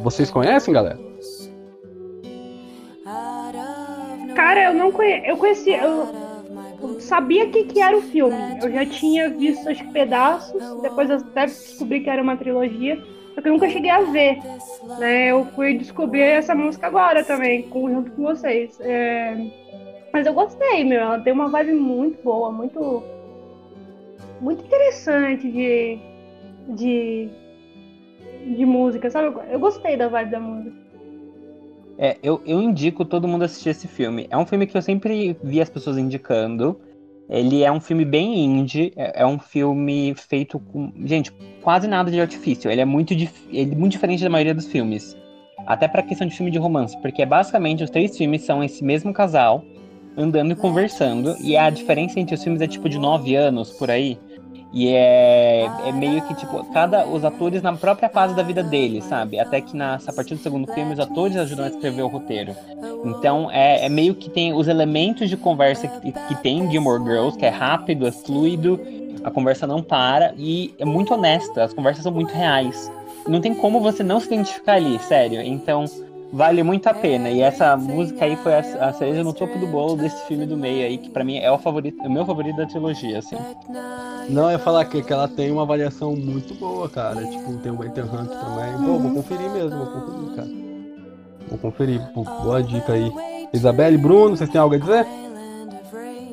Vocês conhecem, galera? Cara, eu não conheço. Eu conhecia. Eu sabia que, que era o filme. Eu já tinha visto os pedaços, depois eu até descobri que era uma trilogia. Só que eu nunca cheguei a ver. Né? Eu fui descobrir essa música agora também, junto com vocês. É... Mas eu gostei, meu. Ela tem uma vibe muito boa, muito. Muito interessante de. de. de música, sabe? Eu gostei da vibe da música. É, eu, eu indico todo mundo assistir esse filme. É um filme que eu sempre vi as pessoas indicando. Ele é um filme bem indie, é, é um filme feito com, gente, quase nada de artifício. Ele é muito, ele é muito diferente da maioria dos filmes. Até para questão de filme de romance, porque basicamente os três filmes são esse mesmo casal andando e conversando, e a diferença entre os filmes é tipo de nove anos por aí. E é, é meio que, tipo, cada os atores na própria fase da vida deles, sabe? Até que na, a partir do segundo filme os atores ajudam a escrever o roteiro. Então é, é meio que tem os elementos de conversa que, que tem em Gilmore Girls, que é rápido, é fluido, a conversa não para e é muito honesta, as conversas são muito reais. Não tem como você não se identificar ali, sério. Então vale muito a pena. E essa música aí foi a, a cereja no topo do bolo desse filme do meio aí, que para mim é o favorito, o meu favorito da trilogia, assim. Não, eu ia falar que, que ela tem uma avaliação muito boa, cara. Tipo, tem o Ethan Hunt também. Pô, vou conferir mesmo, vou conferir, cara. Vou conferir, Pô, boa dica aí. Isabelle, Bruno, vocês têm algo a dizer?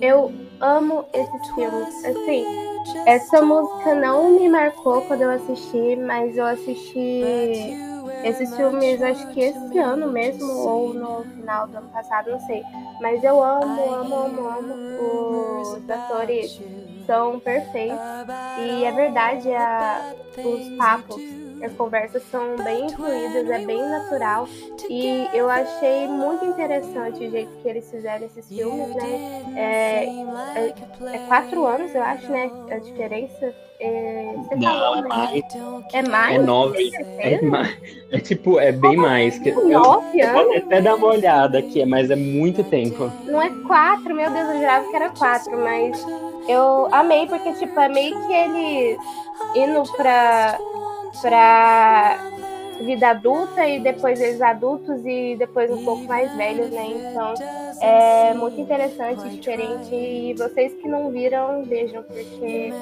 Eu amo esses filmes. Assim, essa música não me marcou quando eu assisti, mas eu assisti esses filmes, acho que esse ano mesmo, ou no final do ano passado, não sei. Mas eu amo, amo, amo, amo os atores são perfeitos. E é verdade, a, os papos, as conversas são bem fluídas, é bem natural. E eu achei muito interessante o jeito que eles fizeram esses filmes, né? É, é, é quatro anos, eu acho, né? A diferença. É, você Não, falou, é né? mais. É mais? É nove. É, mais. é tipo, é bem mais. Que nove eu, anos? até dar uma olhada aqui, mas é muito tempo. Não é quatro, meu Deus, eu jurava que era quatro, mas eu amei porque, tipo, é meio que eles indo pra, pra vida adulta e depois eles adultos e depois um pouco mais velhos, né? Então é muito interessante, diferente. E vocês que não viram, vejam, porque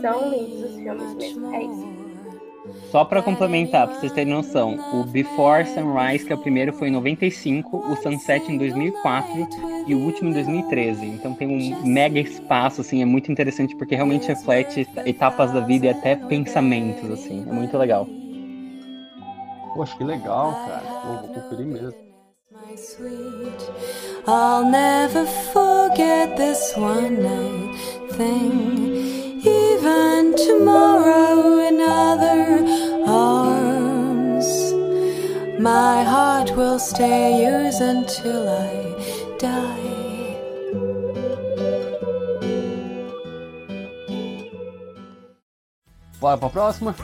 são lindos os filmes mesmo. É isso. Só para complementar, para vocês terem noção, o Before Sunrise, que é o primeiro, foi em 95, o Sunset em 2004 e o último em 2013. Então tem um mega espaço, assim, é muito interessante porque realmente reflete etapas da vida e até pensamentos, assim, é muito legal. Poxa, que legal, cara. Vou, vou conferir mesmo. I'll never forget this one night thing. Even tomorrow, in other arms. My heart will stay yours until I die. Bora pra próxima?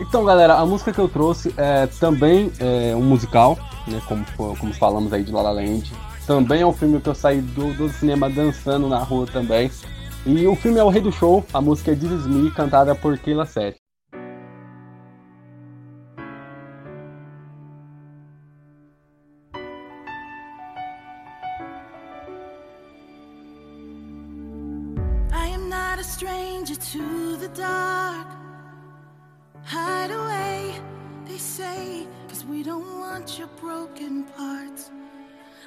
Então, galera, a música que eu trouxe é também é um musical, né? Como, como falamos aí de La La Land. Também é um filme que eu saí do, do cinema dançando na rua também. E o filme é O Rei do Show, a música é This Is Me, cantada por Keila Seth. Hide away, they say, cause we don't want your broken parts.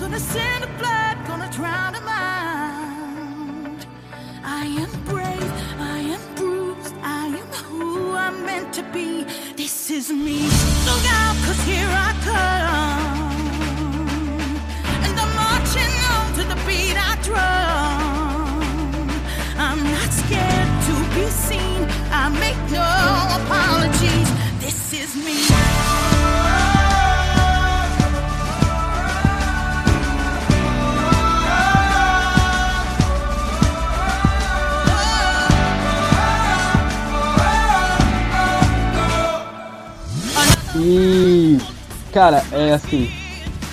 gonna send the blood, gonna drown them out. I am brave, I am bruised, I am who I'm meant to be. This is me. Look out, cause here I come. Cara, é assim,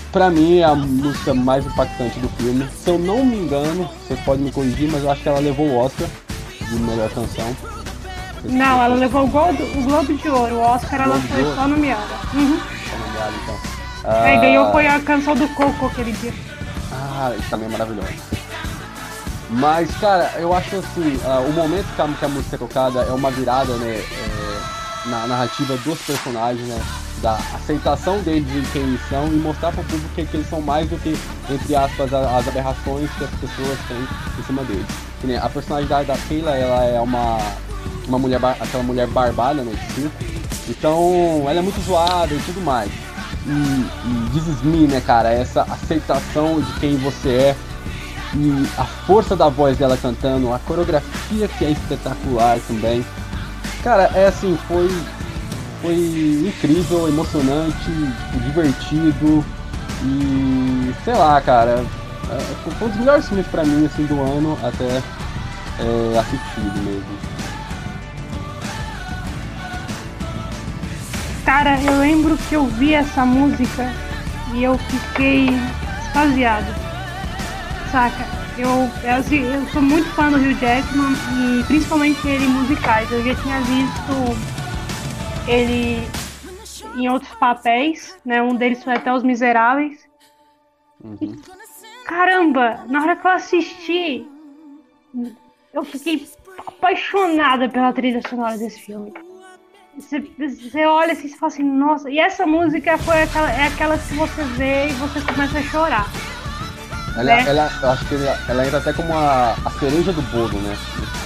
pra mim é a música mais impactante do filme. Se eu não me engano, vocês podem me corrigir, mas eu acho que ela levou o Oscar de melhor canção. Não, ela levou o, Globo, o Globo de Ouro. O Oscar ela foi só nomeada. Uhum. Tá nomeado, então. Aí Ah, ganhou foi a canção do Coco aquele dia. Ah, isso também é maravilhoso. Mas, cara, eu acho assim, ah, o momento que a, que a música é tocada é uma virada, né, é, na narrativa dos personagens, né, da aceitação deles de quem eles são e mostrar para o público que, que eles são mais do que, entre aspas, a- as aberrações que as pessoas têm em cima deles. Que nem a personalidade da Keila, ela é uma, uma mulher, aquela mulher barbada, né. Então, ela é muito zoada e tudo mais. E, e This Is Me, né, cara, essa aceitação de quem você é e a força da voz dela cantando, a coreografia que é espetacular também. Cara, é assim, foi foi incrível, emocionante, tipo, divertido e sei lá, cara, é, foi um dos melhores filmes pra mim assim do ano até é, assistido mesmo. Cara, eu lembro que eu vi essa música e eu fiquei extasiado. Saca? Eu, eu, assim, eu sou muito fã do Hugh Jackman e principalmente ele em musicais. Eu já tinha visto ele em outros papéis, né? Um deles foi até Os Miseráveis. Uhum. Caramba, na hora que eu assisti, eu fiquei apaixonada pela trilha sonora desse filme. Você, você olha assim e fala assim, nossa, e essa música foi aquela, é aquela que você vê e você começa a chorar. Ela, Né? ela, eu acho que ela, ela entra até como a, a cereja do bolo, né?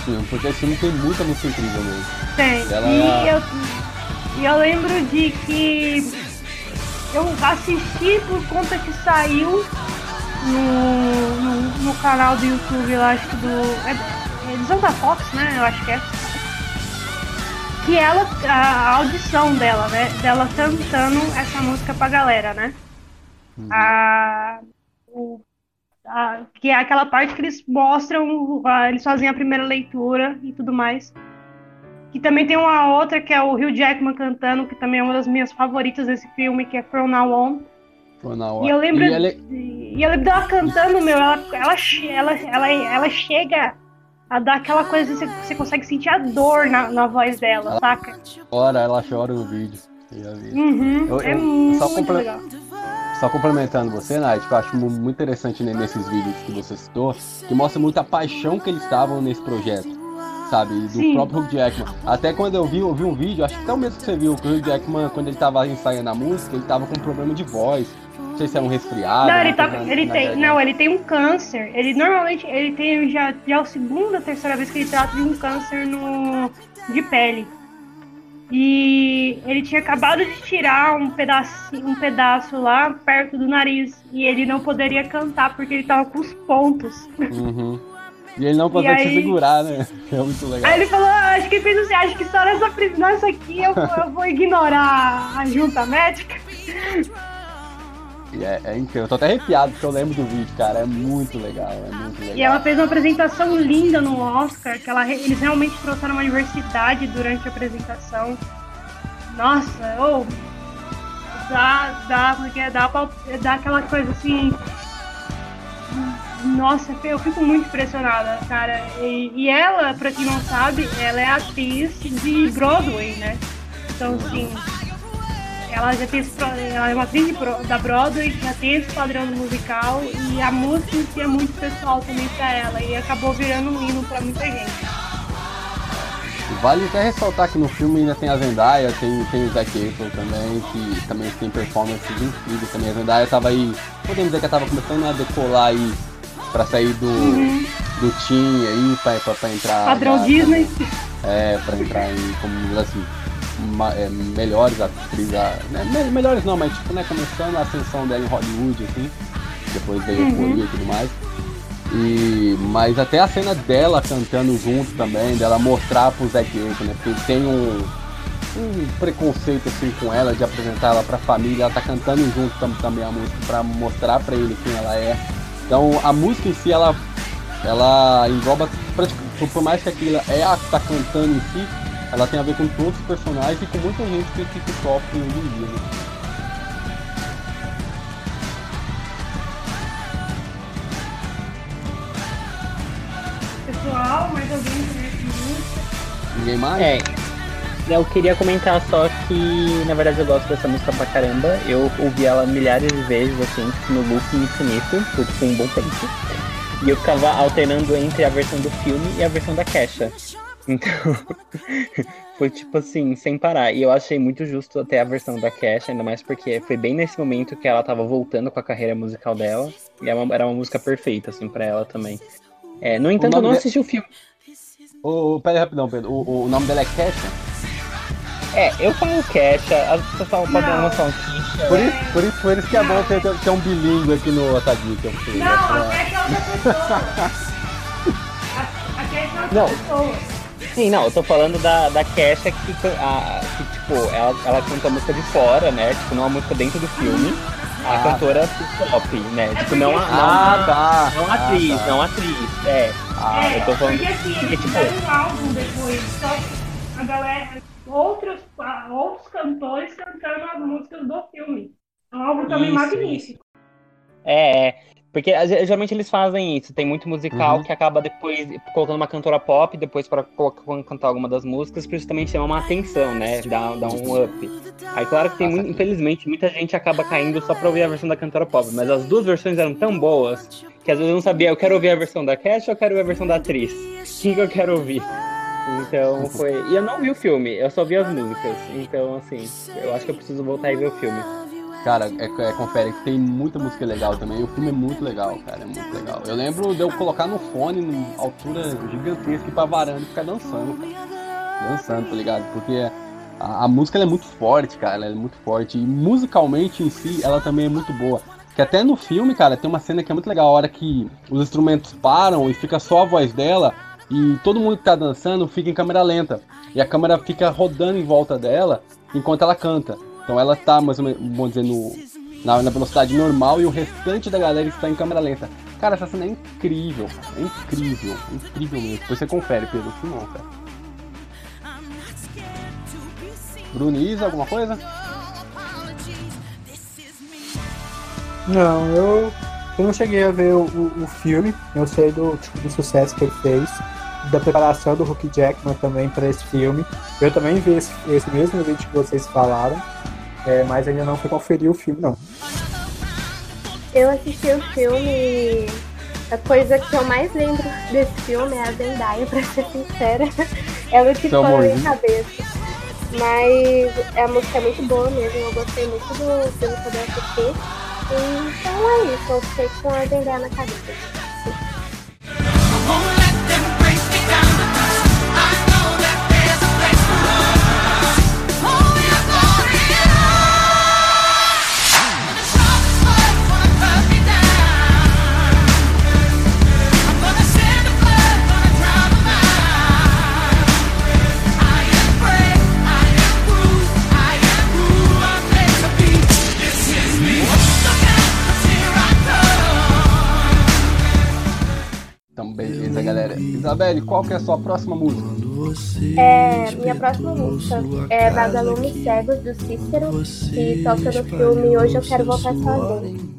filme, porque esse filme tem muita música incrível mesmo. Tem. Ela E, é- eu, e eu lembro de que eu assisti por conta que saiu no, no, no canal do YouTube, eu acho que do. É, é Visão da Fox, né? Eu acho que é. Que ela, a, audição dela, né? Dela cantando essa música pra galera, né? A, o- a- que é aquela parte que eles mostram, a- eles fazem a primeira leitura e tudo mais. Que também tem uma outra que é o Hugh Jackman cantando, que também é uma das minhas favoritas desse filme, que é From Now On. Foi na hora. E eu lembro, E ela é- e eu lembro dela cantando, meu, ela, ela, ela, ela, ela chega a dar aquela coisa, você, você consegue sentir a dor na, na voz dela, saca? Ora, ela chora no vídeo. Eu. Uhum, Eu- é eu- muito só comple- legal. Só complementando você, Night, que eu acho mu- muito interessante né, nesses vídeos que você citou, que mostra muito a paixão que eles estavam nesse projeto. sabe? Do Sim. próprio Hugh Jackman. Até quando eu vi, eu vi um vídeo, acho que até o mesmo que você viu, que o Hugh Jackman, quando ele tava ensaiando a música, ele tava com um problema de voz. Não sei se é um resfriado. Não, ele, alguma tá, na- ele na tem, garganta. não, ele tem um câncer. Ele normalmente ele tem já, já é a segunda, terceira vez que ele trata de um câncer no de pele. E ele tinha acabado de tirar um pedaço, um pedaço lá perto do nariz e ele não poderia cantar porque ele tava com os pontos. Uhum. E ele não consegue se aí- segurar, né? (laughs) É muito legal. Aí ele falou, "Ah, acho que fez assim, acho que só nessa, nessa aqui eu, eu vou ignorar a junta médica. É, é incrível. Eu tô até arrepiado porque eu lembro do vídeo, cara. É muito legal, é muito legal. E ela fez uma apresentação linda no Oscar, que ela, eles realmente trouxeram uma diversidade durante a apresentação. Nossa, ou dá, dá, porque dá, dá aquela coisa assim. Nossa, eu fico muito impressionada, cara. E, e ela, pra quem não sabe, ela é atriz de Broadway, né? Então, assim, ela já tem esse, ela é uma atriz de da Broadway, já tem esse padrão musical e a música em si é muito pessoal também pra ela e acabou virando um hino pra muita gente. Vale até ressaltar que no filme ainda tem a Zendaya, tem, tem o Zac Efron também, que também tem performances incríveis também. A Zendaya tava aí, podemos dizer que ela tava começando a decolar aí pra sair do, do Team aí, pra, pra, pra entrar... Padrão Disney. É, pra entrar em, como assim, é, melhores atrizes, né, me- melhores não, mas tipo, né, começando a ascensão dela em Hollywood, assim, depois veio Uhum. Euforia e tudo mais. E, mas até a cena dela cantando junto também, dela mostrar pro Zac Efron, né, porque tem um, um preconceito assim com ela, de apresentar ela pra família, ela tá cantando junto tam- também a música pra mostrar pra ele quem ela é. Então a música em si, ela ela engloba, praticamente- por mais que aquilo é a que tá cantando em si, ela tem a ver com todos os personagens e com muita gente que, que, que sofre hoje em dia. Né? Pessoal, mais alguém conhece música? Ninguém mais? É, eu queria comentar só que, na verdade, eu gosto dessa música pra caramba. Eu ouvi ela milhares de vezes, assim, no loop infinito, por tipo um bom tempo. E eu ficava alternando entre a versão do filme e a versão da Kesha. Então, (laughs) foi tipo assim, sem parar. E eu achei muito justo até a versão da Kesha, ainda mais porque foi bem nesse momento que ela tava voltando com a carreira musical dela. E era uma, era uma música perfeita, assim, pra ela também. É, no entanto, eu não de- assisti o filme. Ô, ô, pera aí rapidão, Pedro. O, o nome dela é Kesha? É, eu falo Kesha, as pessoas falam, podem Não. falar Kisha. Por isso, por isso, por isso que é bom ter, ter, ter um bilíngue aqui no Otagui, que eu sei. Não, até que é outra pessoa. (laughs) A- Até que é outra Não. pessoa. Sim, não, eu tô falando da, da Kesha que, a, que tipo, ela, ela canta a música de fora, né? Tipo, não a música dentro do filme. A Ah. cantora pop, né? Tipo, não a, não Ah, a, tá. não a atriz, Ah, tá. não a atriz, é. Ah, É, eu tô falando- porque assim, porque, eles tipo- fizeram um álbum depois, só a galera, outros, ah, outros cantores cantando as músicas do filme. É um álbum também Isso, magnífico. É, é. Porque geralmente eles fazem isso. Tem muito musical Uhum. que acaba depois colocando uma cantora pop, depois para cantar alguma das músicas, por isso também chama uma atenção, né? Dá, dá um up. Aí claro que tem Nossa, muito, infelizmente, muita gente acaba caindo só pra ouvir a versão da cantora pop, mas as duas versões eram tão boas que às vezes eu não sabia, eu quero ouvir a versão da Cash ou eu quero ouvir a versão da atriz? Quem que eu quero ouvir? Então foi. E eu não vi o filme, eu só vi as músicas. Então, assim, eu acho que eu preciso voltar e ver o filme. Cara, é, é, confere que tem muita música legal também. O filme é muito legal, cara. É muito legal. Eu lembro de eu colocar no fone, numa altura gigantesca, pra varanda e ficar dançando. Dançando, tá ligado? Porque a, a música é muito forte, cara. Ela é muito forte. E musicalmente em si, ela também é muito boa. Que até no filme, cara, tem uma cena que é muito legal. A hora que os instrumentos param e fica só a voz dela. E todo mundo que tá dançando fica em câmera lenta. E a câmera fica rodando em volta dela enquanto ela canta. Então ela tá, mais ou menos, vamos dizer, no, na, na velocidade normal e o restante da galera está em câmera lenta. Cara, essa cena é incrível. É incrível, incrível mesmo. Depois você confere, Pedro, filme não, cara. Bruno Isa, alguma coisa? Não, eu, eu não cheguei a ver o, o, o filme. Eu sei do, tipo, do sucesso que ele fez, da preparação do Hugh Jackman também para esse filme. Eu também vi esse, esse mesmo vídeo que vocês falaram, é, mas ainda não fui conferir o filme, não. Eu assisti o filme a coisa que eu mais lembro desse filme é a Zendaya, (laughs) pra ser sincera. Ela que Seu foi na minha cabeça. Mas a música é muito boa mesmo, eu gostei muito do filme quando eu assisti. Então é isso, eu fiquei com a Zendaya na cabeça. Então, Isabelle, qual que é a sua próxima música? É, minha próxima música é Vagalumes Cegos, do Cícero, que toca no filme Hoje Eu Quero Voltar Sozinho.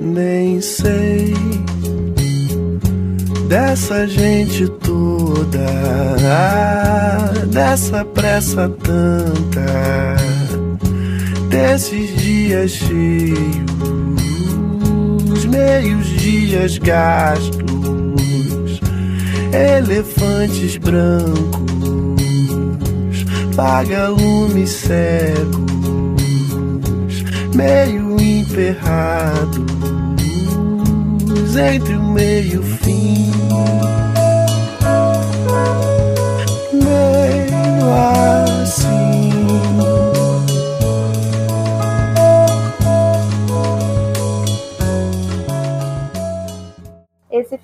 Nem sei dessa gente toda, ah, dessa pressa tanta, desses dias cheios, meios dias gastos, elefantes brancos, vagalumes cegos, meio emperrados entre o meio fim. Meio assim.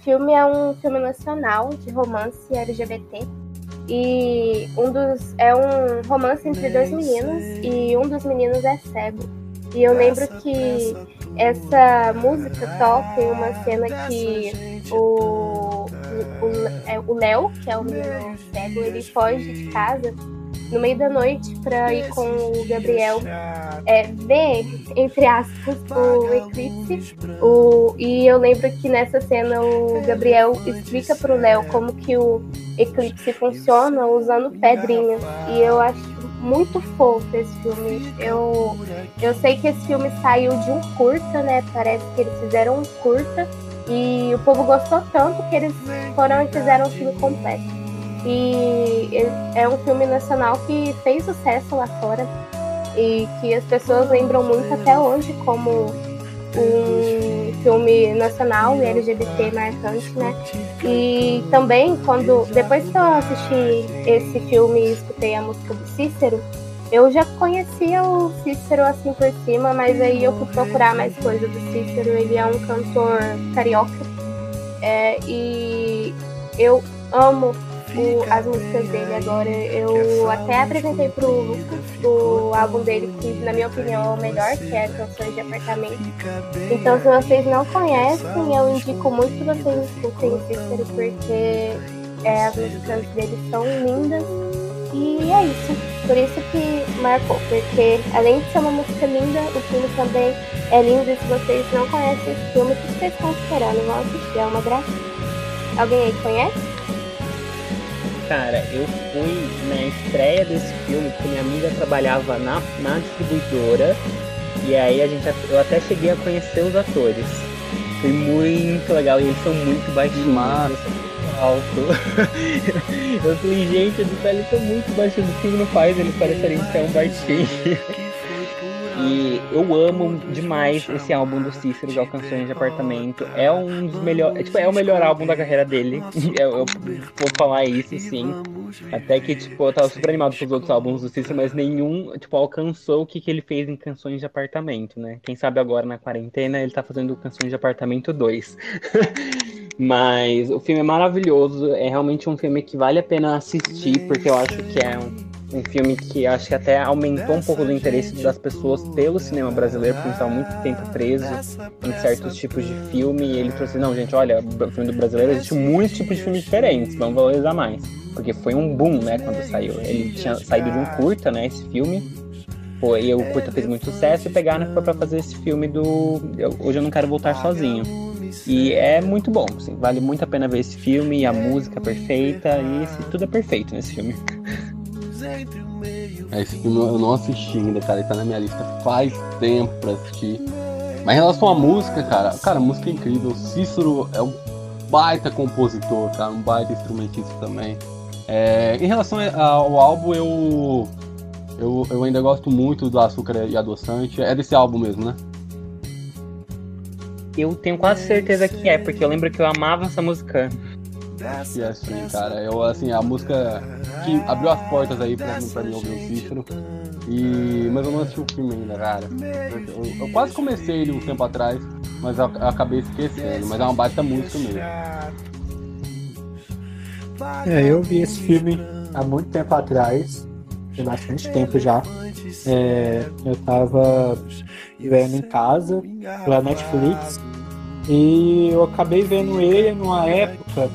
Filme é um filme nacional de romance LGBT. E um dos é um romance entre dois meninos e um dos meninos é cego. E eu lembro que essa música toca em uma cena que o o- o Léo, que é o menino cego, ele foge de casa no meio da noite pra ir com o Gabriel é, ver, entre aspas, o eclipse. O, e eu lembro que nessa cena o Gabriel explica pro Léo como que o eclipse funciona usando pedrinhas. E eu acho muito fofo esse filme. Eu, eu sei que esse filme saiu de um curta, né? Parece que eles fizeram um curta. E o povo gostou tanto que eles foram e fizeram um filme completo. E ele- é um filme nacional que fez sucesso lá fora e que as pessoas lembram muito até hoje como um filme nacional e LGBT marcante, né? E também quando depois que eu assisti esse filme e escutei a música do Cícero, eu já conhecia o Cícero assim por cima, mas aí eu fui procurar mais coisa do Cícero. Ele é um cantor carioca é, e eu amo as músicas dele agora. Eu até apresentei pro o álbum dele, que na minha opinião é o melhor, que é Canções de Apartamento. Então, se vocês não conhecem, eu indico muito que vocês escutem Cícero, porque é, as músicas dele são lindas. E é isso. Por isso que marcou, porque além de ser uma música linda, o filme também é lindo. E se vocês não conhecem esse filme, o que vocês estão esperando? Vão assistir, é uma graça. Alguém aí conhece? Cara, eu fui na estreia desse filme porque minha amiga trabalhava na, na distribuidora e aí a gente, eu até cheguei a conhecer os atores. Foi muito legal e eles são muito baixinhos, são muito alto. (laughs) eu falei, gente, eles são muito baixinhos, o filme não faz eles parecerem tão baixinhos. E eu amo demais esse álbum do Cícero, é o Canções de Apartamento. É um dos melhores. Tipo, é o melhor álbum da carreira dele. (laughs) Eu, eu vou falar isso, sim. Até que, tipo, eu tava super animado com os outros álbuns do Cícero, mas nenhum, tipo, alcançou o que, que ele fez em Canções de Apartamento, né? Quem sabe agora na quarentena ele tá fazendo Canções de Apartamento 2. (laughs) Mas o filme é maravilhoso, é realmente um filme que vale a pena assistir, porque eu acho que é um, um filme que acho que até aumentou um pouco do interesse das pessoas pelo cinema brasileiro, porque estava muito tempo preso em certos tipos de filme, e ele trouxe, não, gente, olha, o filme do brasileiro existe muitos tipos de filmes diferentes, vamos valorizar mais. Porque foi um boom, né, quando saiu. Ele tinha saído de um curta, né, esse filme. Foi, e o curta fez muito sucesso e pegaram e foi pra fazer esse filme do Hoje Eu Não Quero Voltar Sozinho. E é muito bom, assim, vale muito a pena ver esse filme, a música é perfeita, e tudo é perfeito nesse filme. (laughs) entre o meio Esse filme eu não assisti ainda, cara. Ele tá na minha lista faz tempo pra assistir. Mas em relação à música, cara, cara, a música é incrível. Cícero é um baita compositor, cara, um baita instrumentista também. É, em relação ao álbum, eu, eu, eu ainda gosto muito do Açúcar e Adoçante. É desse álbum mesmo, né? Eu tenho quase certeza que é, porque eu lembro que eu amava essa música. E assim, cara, eu assim, a música que abriu as portas aí pra, pra mim ouvir o Cícero. E, mas eu não assisti o filme ainda, cara. Eu, eu, eu quase comecei ele um tempo atrás, mas eu, eu acabei esquecendo. Mas é uma baita música mesmo. É, eu vi esse filme há muito tempo atrás, tem bastante tempo já. É, eu tava vendo em casa pela Netflix e eu acabei vendo ele numa época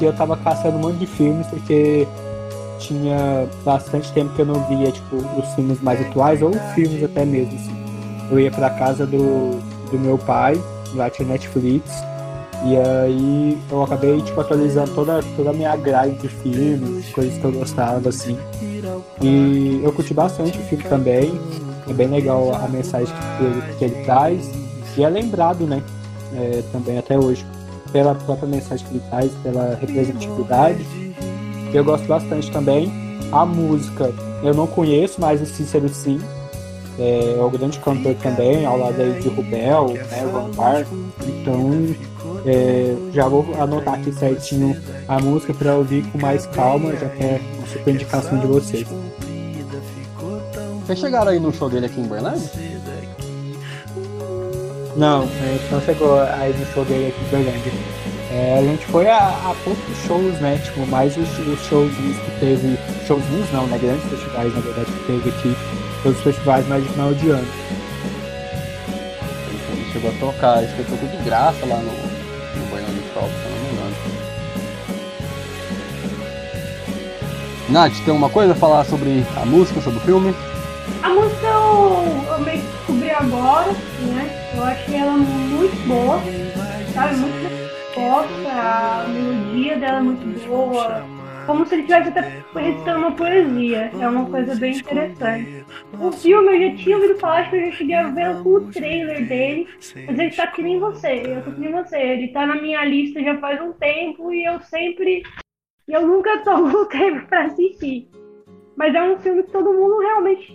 que eu tava caçando um monte de filmes porque tinha bastante tempo que eu não via tipo os filmes mais atuais ou filmes até mesmo assim. Eu ia pra casa do, do meu pai, lá tinha Netflix, e aí eu acabei tipo atualizando toda, toda a minha grade de filmes, coisas que eu gostava assim. E eu curti bastante o filme também. É bem legal a mensagem que ele, que ele traz. E é lembrado, né? É, também até hoje. Pela própria mensagem que ele traz, pela representatividade. Eu gosto bastante também. A música eu não conheço, mas o Cícero sim. É, é o grande cantor também, ao lado aí de Rubel, né, Vampar. Então, é, já vou anotar aqui certinho a música para ouvir com mais calma, já que é uma super indicação de vocês. Vocês chegaram aí no show dele aqui em Berlândia? Não, a gente não chegou aí no show dele aqui em Berlândia. É, a gente foi a, a poucos shows, né? Tipo, mais os, os showzinhos que teve. Showzinhos não, né? Grandes festivais, na verdade, que teve aqui. Todos os festivais mais de final de ano. Ele chegou a tocar, acho que tocou de graça lá no, no Berlândia Shopping, se eu não me engano. Nath, tem alguma coisa a falar sobre a música, sobre o filme? A música eu, eu meio que descobri agora, né? Eu achei ela muito boa, sabe? Muito fofa, a melodia dela é muito boa. Como se ele estivesse até recitando uma poesia. É uma coisa bem interessante. O filme eu já tinha ouvido falar, acho que eu já cheguei a ver o trailer dele. Mas ele tá que nem você, eu tô que nem você. Ele tá na minha lista já faz um tempo e eu sempre. Eu nunca tomo o tempo pra assistir. Mas é um filme que todo mundo realmente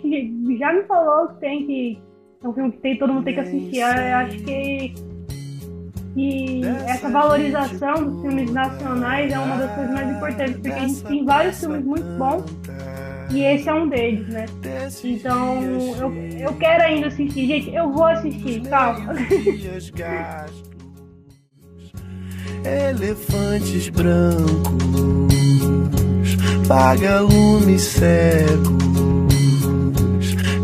já me falou que tem que. É um filme que tem, todo mundo tem que assistir. Eu acho que, que essa valorização dos filmes nacionais é uma das coisas mais importantes, porque a gente tem vários filmes muito bons e esse é um deles, né? Então eu, eu quero ainda assistir. Gente, eu vou assistir, calma. (laughs) Elefantes brancos, vagalumes cegos,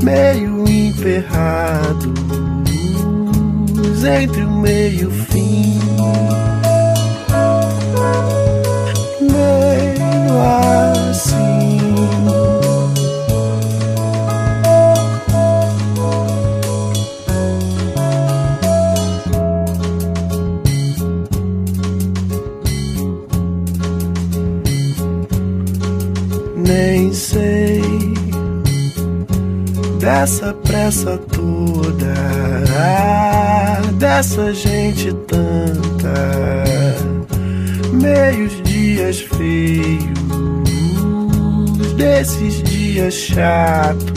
meio emperrados, entre o meio fim. Meio assim. nem sei dessa pressa toda, dessa gente tanta, meios dias feios, desses dias chatos,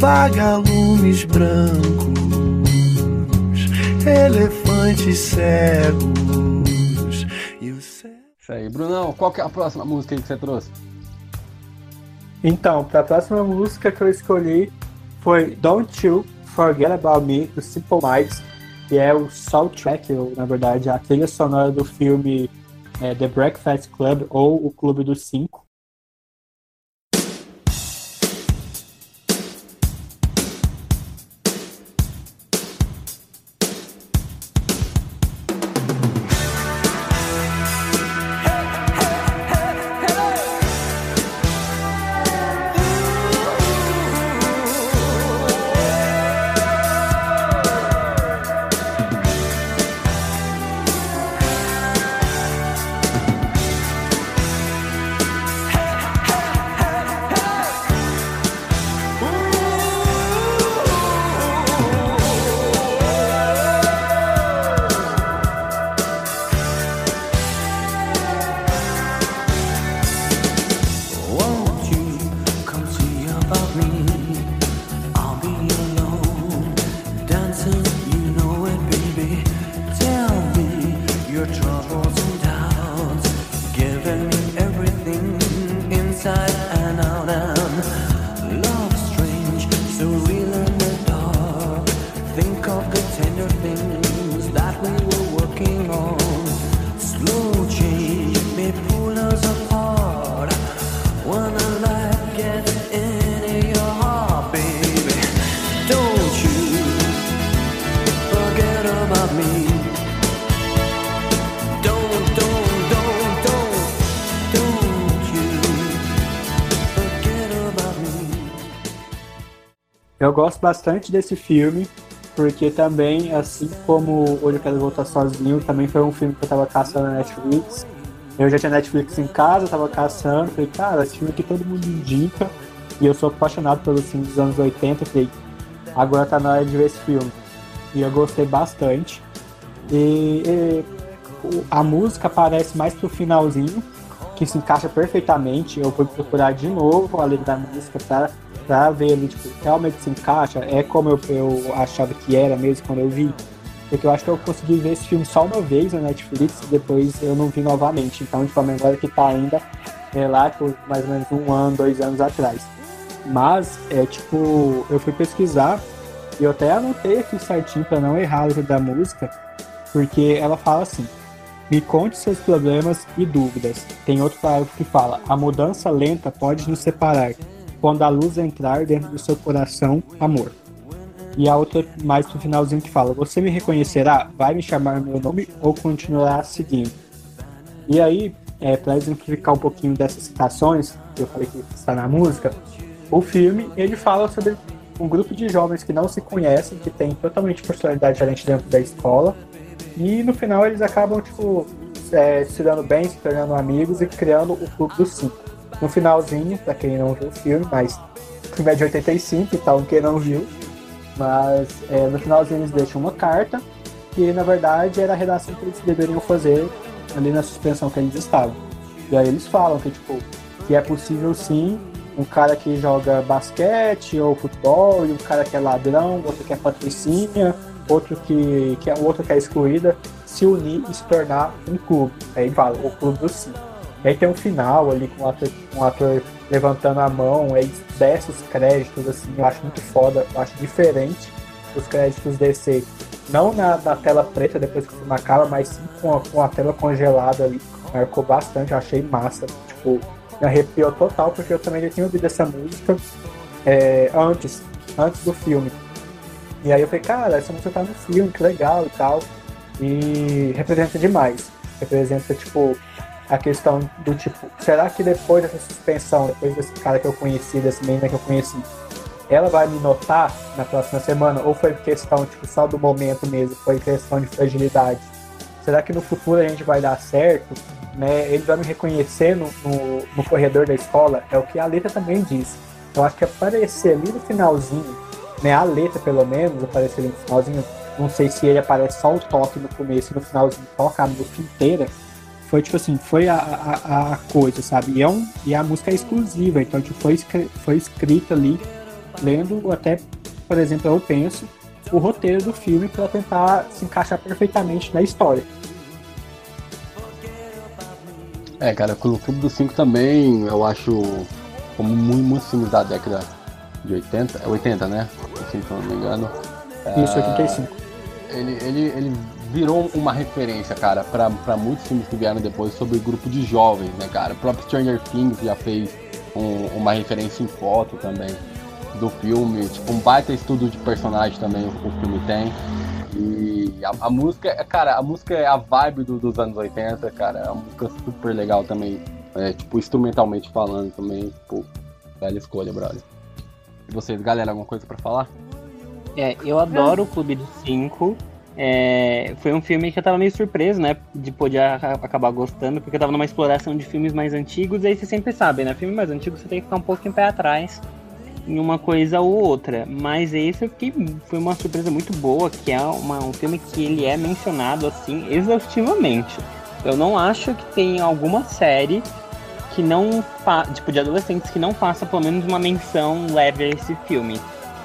vagalumes brancos, elefantes cegos. Isso aí, Brunão, qual que é a próxima música que você trouxe? Então, para a próxima música que eu escolhi foi Don't You Forget About Me, do Simple Minds, que é o soundtrack, ou na verdade a trilha sonora do filme é, The Breakfast Club ou O Clube dos Cinco. Bastante desse filme, porque também, assim como Hoje Eu Quero Voltar Sozinho, também foi um filme que eu tava caçando na Netflix. Eu já tinha Netflix em casa, tava caçando, falei, cara, esse filme aqui todo mundo indica, e eu sou apaixonado pelos filmes dos anos 80, falei, agora tá na hora de ver esse filme. E eu gostei bastante. E, e a música aparece mais pro finalzinho, que se encaixa perfeitamente. Eu fui procurar de novo a letra da música pra, pra ver ali, tipo, realmente se encaixa. É como eu, eu achava que era mesmo quando eu vi. Porque eu acho que eu consegui ver esse filme só uma vez na Netflix e depois eu não vi novamente. Então, tipo, a memória que tá ainda é lá, tipo, mais ou menos um ano, dois anos atrás. Mas, é tipo, eu fui pesquisar e eu até anotei aqui certinho pra não errar letra da música, porque ela fala assim: Me conte seus problemas e dúvidas. Tem outro parágrafo que fala: A mudança lenta pode nos separar. Quando a luz entrar dentro do seu coração, amor. E a outra mais pro finalzinho que fala: Você me reconhecerá? Vai me chamar meu nome ou continuará seguindo? E aí, é, para exemplificar um pouquinho dessas citações que eu falei que está na música, o filme ele fala sobre um grupo de jovens que não se conhecem, que tem totalmente personalidade diferente dentro da escola, e no final eles acabam tipo é, se dando bem, se tornando amigos e criando o Clube dos Cinco. No finalzinho, para quem não viu o filme, mas o filme é de 85, então quem não viu, mas é, no finalzinho eles deixam uma carta que na verdade era a redação que eles deveriam fazer ali na suspensão que eles estavam. E aí eles falam que tipo que é possível sim um cara que joga basquete ou futebol e um cara que é ladrão, outro que é patrocínio, outro que, que é outro que é excluída, se unir e se tornar um clube. Aí fala, o clube dos cinco. E aí tem um final ali com o ator, um ator levantando a mão, aí desce os créditos, assim, eu acho muito foda, eu acho diferente os créditos descer. Não na, na tela preta depois que o filme acaba, mas sim com a, com a tela congelada ali. Marcou bastante, eu achei massa. Tipo, me arrepiou total, porque eu também já tinha ouvido essa música é, antes, antes do filme. E aí eu falei, cara, essa música tá no filme, que legal e tal. E representa demais. Representa, tipo, a questão do tipo, será que depois dessa suspensão, depois desse cara que eu conheci, dessa menina que eu conheci, ela vai me notar na próxima semana? Ou foi questão, tipo, só do momento mesmo? Foi questão de fragilidade? Será que no futuro a gente vai dar certo? Né? Ele vai me reconhecer no, no, no corredor da escola? É o que a letra também diz. Eu acho que aparecer ali no finalzinho, né? A letra, pelo menos, aparecer ali no finalzinho. Não sei se ele aparece só o toque no começo e no finalzinho toca a música inteira foi tipo assim, foi a, a, a coisa, sabe? E, é um, e a música é exclusiva, então tipo, foi, foi escrita ali, lendo até, por exemplo, eu penso, o roteiro do filme para tentar se encaixar perfeitamente na história. É, cara, o Clube dos Cinco também, eu acho, como muitos filmes da década de 80, é 80, né? Assim, se não me engano. Isso, 85. É, ele, ele, ele virou uma referência, cara, para muitos filmes que vieram depois sobre grupo de jovens, né, cara? O próprio Stranger Things já fez um, uma referência em foto também do filme, tipo um baita estudo de personagem também o, o filme tem. E a, a, música, cara, a música é a vibe do, dos anos 80, cara, é uma música super legal também, é, tipo, instrumentalmente falando também, pô, bela escolha, brother. E vocês, galera, alguma coisa para falar? É, eu adoro o Clube dos Cinco. É, foi um filme que eu tava meio surpreso, né? De poder acabar gostando, porque eu tava numa exploração de filmes mais antigos, e aí você sempre sabe, né? Filme mais antigo você tem que ficar um pouco em pé atrás em uma coisa ou outra. Mas esse que foi uma surpresa muito boa, que é uma, um filme que ele é mencionado assim exaustivamente. Eu não acho que tem alguma série que não tipo de adolescentes que não faça pelo menos uma menção leve a esse filme.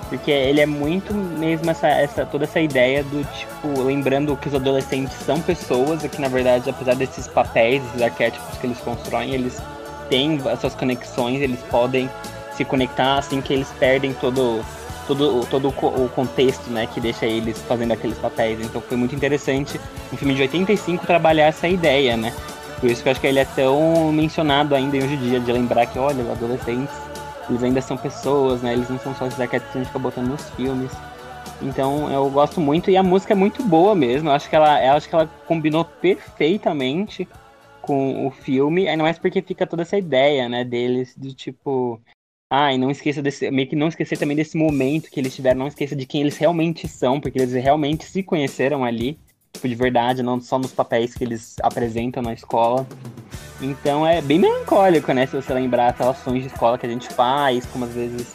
Porque ele é muito mesmo essa, essa toda essa ideia do tipo, lembrando que os adolescentes são pessoas e que na verdade, apesar desses papéis, esses arquétipos que eles constroem, eles têm as suas conexões, eles podem se conectar assim que eles perdem todo todo, todo o contexto, né, que deixa eles fazendo aqueles papéis. Então foi muito interessante um filme de 85 trabalhar essa ideia, né? Por isso que eu acho que ele é tão mencionado ainda hoje em dia, de lembrar que, olha, os adolescentes eles ainda são pessoas, né? Eles não são só esses arquétipos que a gente fica botando nos filmes. Então eu gosto muito e a música é muito boa mesmo. Eu acho que ela, eu acho que ela combinou perfeitamente com o filme, ainda mais porque fica toda essa ideia, né, deles de tipo Ah, e não esqueça desse. Meio que não esquecer também desse momento que eles tiveram, não esqueça de quem eles realmente são, porque eles realmente se conheceram ali, de verdade, não só nos papéis que eles apresentam na escola. Então é bem melancólico, né? Se você lembrar as relações de escola que a gente faz, como às vezes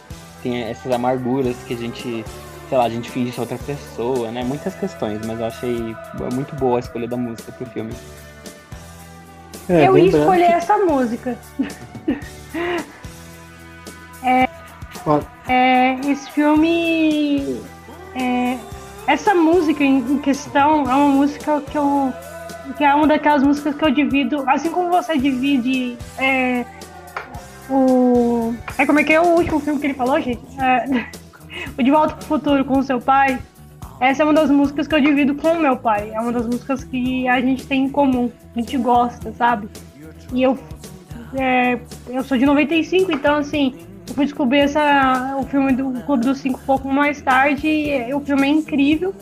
tem essas amarguras que a gente, sei lá, a gente finge ser outra pessoa, né? Muitas questões, mas eu achei muito boa a escolha da música pro filme. É, eu ia escolher que- essa música. Ó, É, esse filme. é, essa música em questão é uma música que eu. que é uma daquelas músicas que eu divido. Assim como você divide. é, o. É, como é que é o último filme que ele falou, gente? É, (laughs) o De Volta pro Futuro com o seu pai. Essa é uma das músicas que eu divido com meu pai. É uma das músicas que a gente tem em comum. A gente gosta, sabe? E eu. é, eu sou de 95, então assim. Eu fui descobrir essa, o filme do Clube dos Cinco um pouco mais tarde. E o filme é incrível.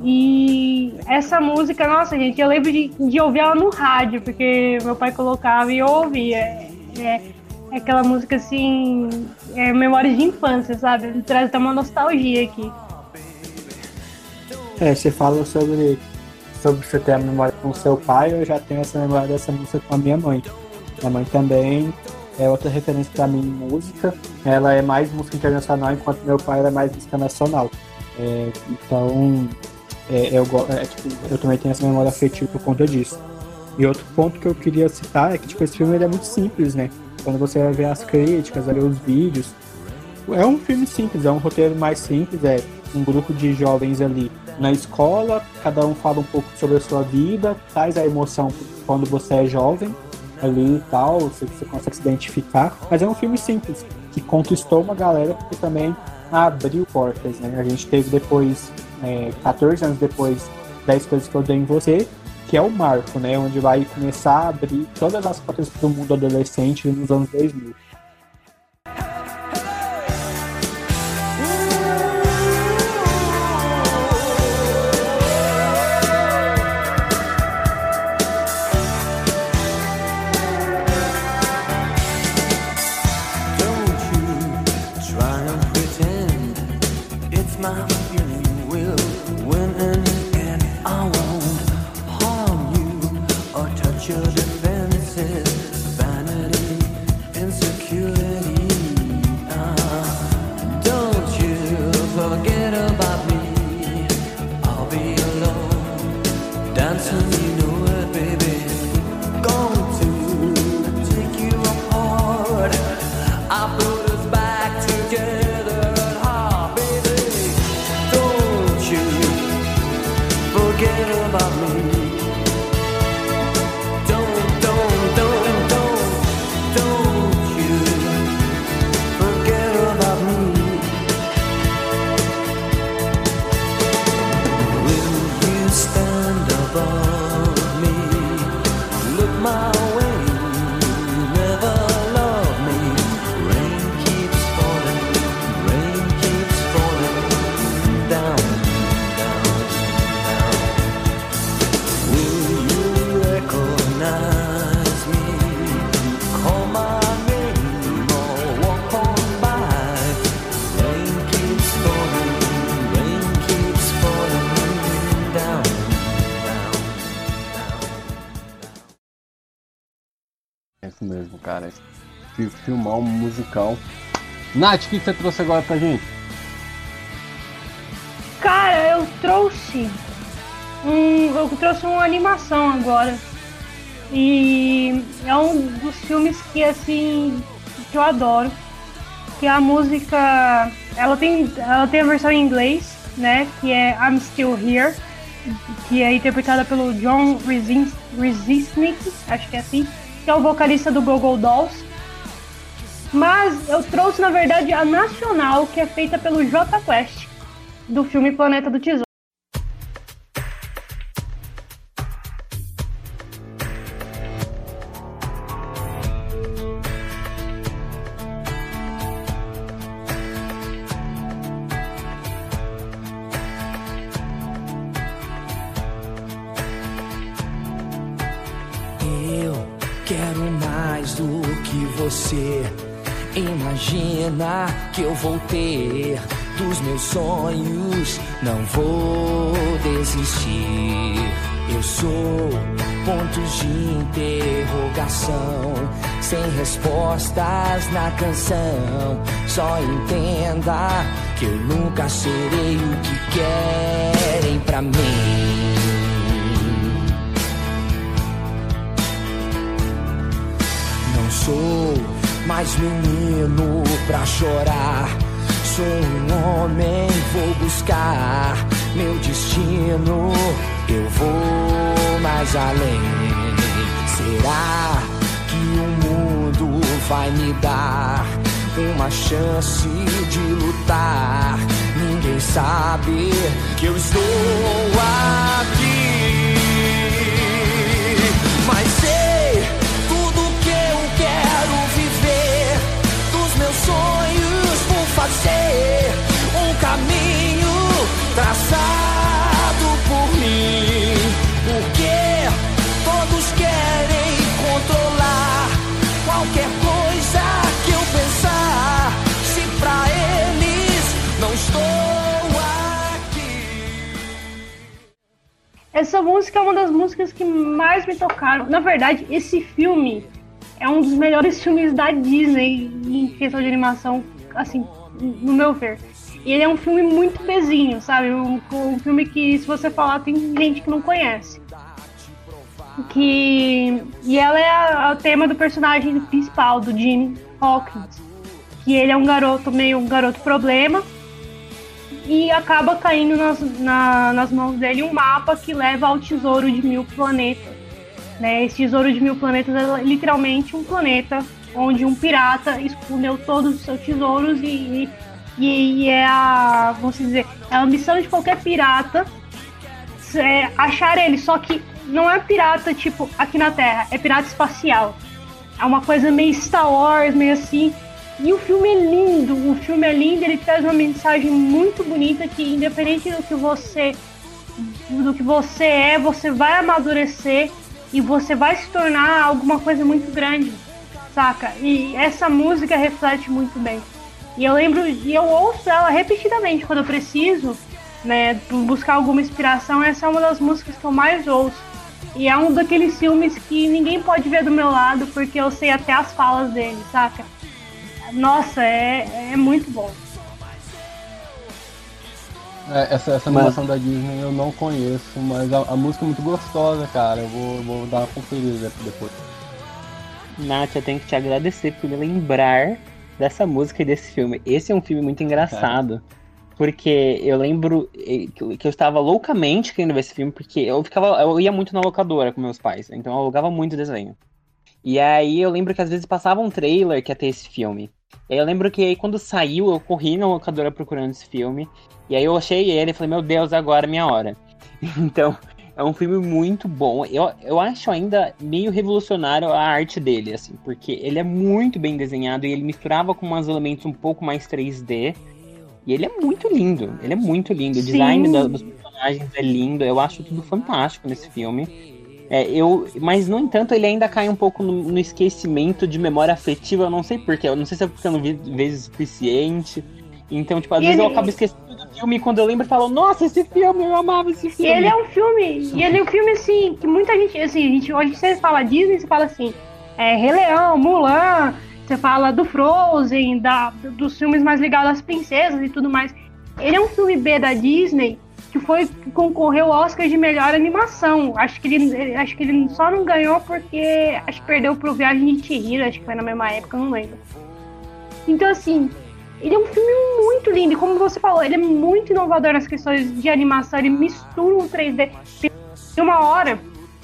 E essa música, nossa, gente, eu lembro de, de ouvir ela no rádio, porque meu pai colocava e eu ouvia. É, é- é aquela música assim, é memórias de infância, sabe? Me traz até uma nostalgia aqui. É, você fala sobre, sobre você ter a memória com seu pai, eu já tenho essa memória dessa música com a minha mãe. Minha mãe também é outra referência pra mim em música. Ela é mais música internacional, enquanto meu pai era mais música nacional. É, então, é, eu, é, tipo, eu também tenho essa memória afetiva por conta disso. E outro ponto que eu queria citar é que tipo, esse filme é muito simples, né? Quando você vai ver as críticas, vai ver os vídeos, é um filme simples, é um roteiro mais simples, é um grupo de jovens ali na escola, cada um fala um pouco sobre a sua vida, traz a emoção quando você é jovem ali e tal, você, você consegue se identificar, mas é um filme simples, que conquistou uma galera porque também abriu portas, né? A gente teve depois, é, 14 anos depois, 10 coisas que eu dei em você, que é o marco, né? Onde vai começar a abrir todas as portas do mundo adolescente nos anos 2000. Filmar um musical. Nath, o que você trouxe agora pra gente? Cara, eu trouxe um, eu trouxe uma animação agora. E é um dos filmes que assim que eu adoro. Que a música, ela tem, ela tem a versão em inglês, né, que é I'm Still Here, que é interpretada pelo John Resnick, acho que é assim, que é o vocalista do Google Dolls. Mas eu trouxe na verdade a nacional, que é feita pelo J Quest do filme Planeta do Tesouro. Vou ter dos meus sonhos, não vou desistir. Eu sou pontos de interrogação, sem respostas na canção. Só entenda que eu nunca serei o que querem pra mim. Não sou mais menino pra chorar. Sou um homem, vou buscar meu destino. Eu vou mais além. Será que o mundo vai me dar uma chance de lutar? Ninguém sabe que eu estou aqui. Mas sei vou fazer um caminho traçado por mim. Porque todos querem controlar qualquer coisa que eu pensar. Se pra eles não estou aqui. Essa música é uma das músicas que mais me tocaram. Na verdade, esse filme é um dos melhores filmes da Disney em questão de animação, assim, no meu ver. E ele é um filme muito bezinho, sabe? Um, um filme que, se você falar, tem gente que não conhece. Que, e ela é o tema do personagem principal, do Jim Hawkins. Que ele é um garoto meio um garoto problema, e acaba caindo nas, na- nas mãos dele um mapa que leva ao tesouro de mil planetas. Né? Esse tesouro de mil planetas é literalmente um planeta onde um pirata escondeu todos os seus tesouros e, e, e é a, vamos dizer, é a ambição de qualquer pirata é, achar ele, só que não é pirata tipo aqui na Terra, é pirata espacial. É uma coisa meio Star Wars, meio assim. E o filme é lindo, o filme é lindo, ele traz uma mensagem muito bonita que independente do que você do que você é, você vai amadurecer e você vai se tornar alguma coisa muito grande, saca? E essa música reflete muito bem. E eu lembro, e eu ouço ela repetidamente quando eu preciso, né, buscar alguma inspiração, essa é uma das músicas que eu mais ouço. E é um daqueles filmes que ninguém pode ver do meu lado, porque eu sei até as falas dele, saca? Nossa, é, é muito bom. É, essa, essa Mas- animação da Disney eu não conheço, mas a, a música é muito gostosa, cara. Eu vou, vou dar uma conferida depois. Nath, eu tenho que te agradecer por me lembrar dessa música e desse filme. Esse é um filme muito engraçado. Porque eu lembro que eu- que eu estava loucamente querendo ver esse filme, porque eu ficava. Eu ia muito na locadora com meus pais, então eu alugava muito desenho. E aí eu lembro que às vezes passava um trailer que ia ter esse filme. E aí eu lembro que aí quando saiu, eu corri na locadora procurando esse filme. E aí eu achei ele e falei, meu Deus, agora é minha hora. (laughs) Então, é um filme muito bom. Eu, eu acho ainda meio revolucionário a arte dele, assim, porque ele é muito bem desenhado e ele misturava com uns elementos um pouco mais 3D. E ele é muito lindo. Ele é muito lindo. O Sim. design da- dos personagens é lindo. Eu acho tudo fantástico nesse filme. É, eu, mas, no entanto, ele ainda cai um pouco no, no esquecimento de memória afetiva. Eu não sei porquê. Eu não sei se é porque eu não vi vezes o suficiente. Então, tipo, às E vezes eu ele- acabo esquecendo do filme e quando eu lembro eu falo, nossa, esse filme, eu amava esse E filme. ele é um filme, e ele é um filme assim, que muita gente, assim, a gente, hoje você fala Disney, você fala assim, é, Rei Leão, Mulan, você fala do Frozen, da, dos filmes mais ligados às princesas e tudo mais. Ele é um filme B da Disney que foi que concorreu ao Oscar de melhor animação. Acho que ele, acho que ele só não ganhou porque acho que perdeu pro Viagem de Chihiro, acho que foi na mesma época, não lembro. Então assim, ele é um filme muito lindo, e como você falou, ele é muito inovador nas questões de animação, ele mistura um 3D. Tem uma hora,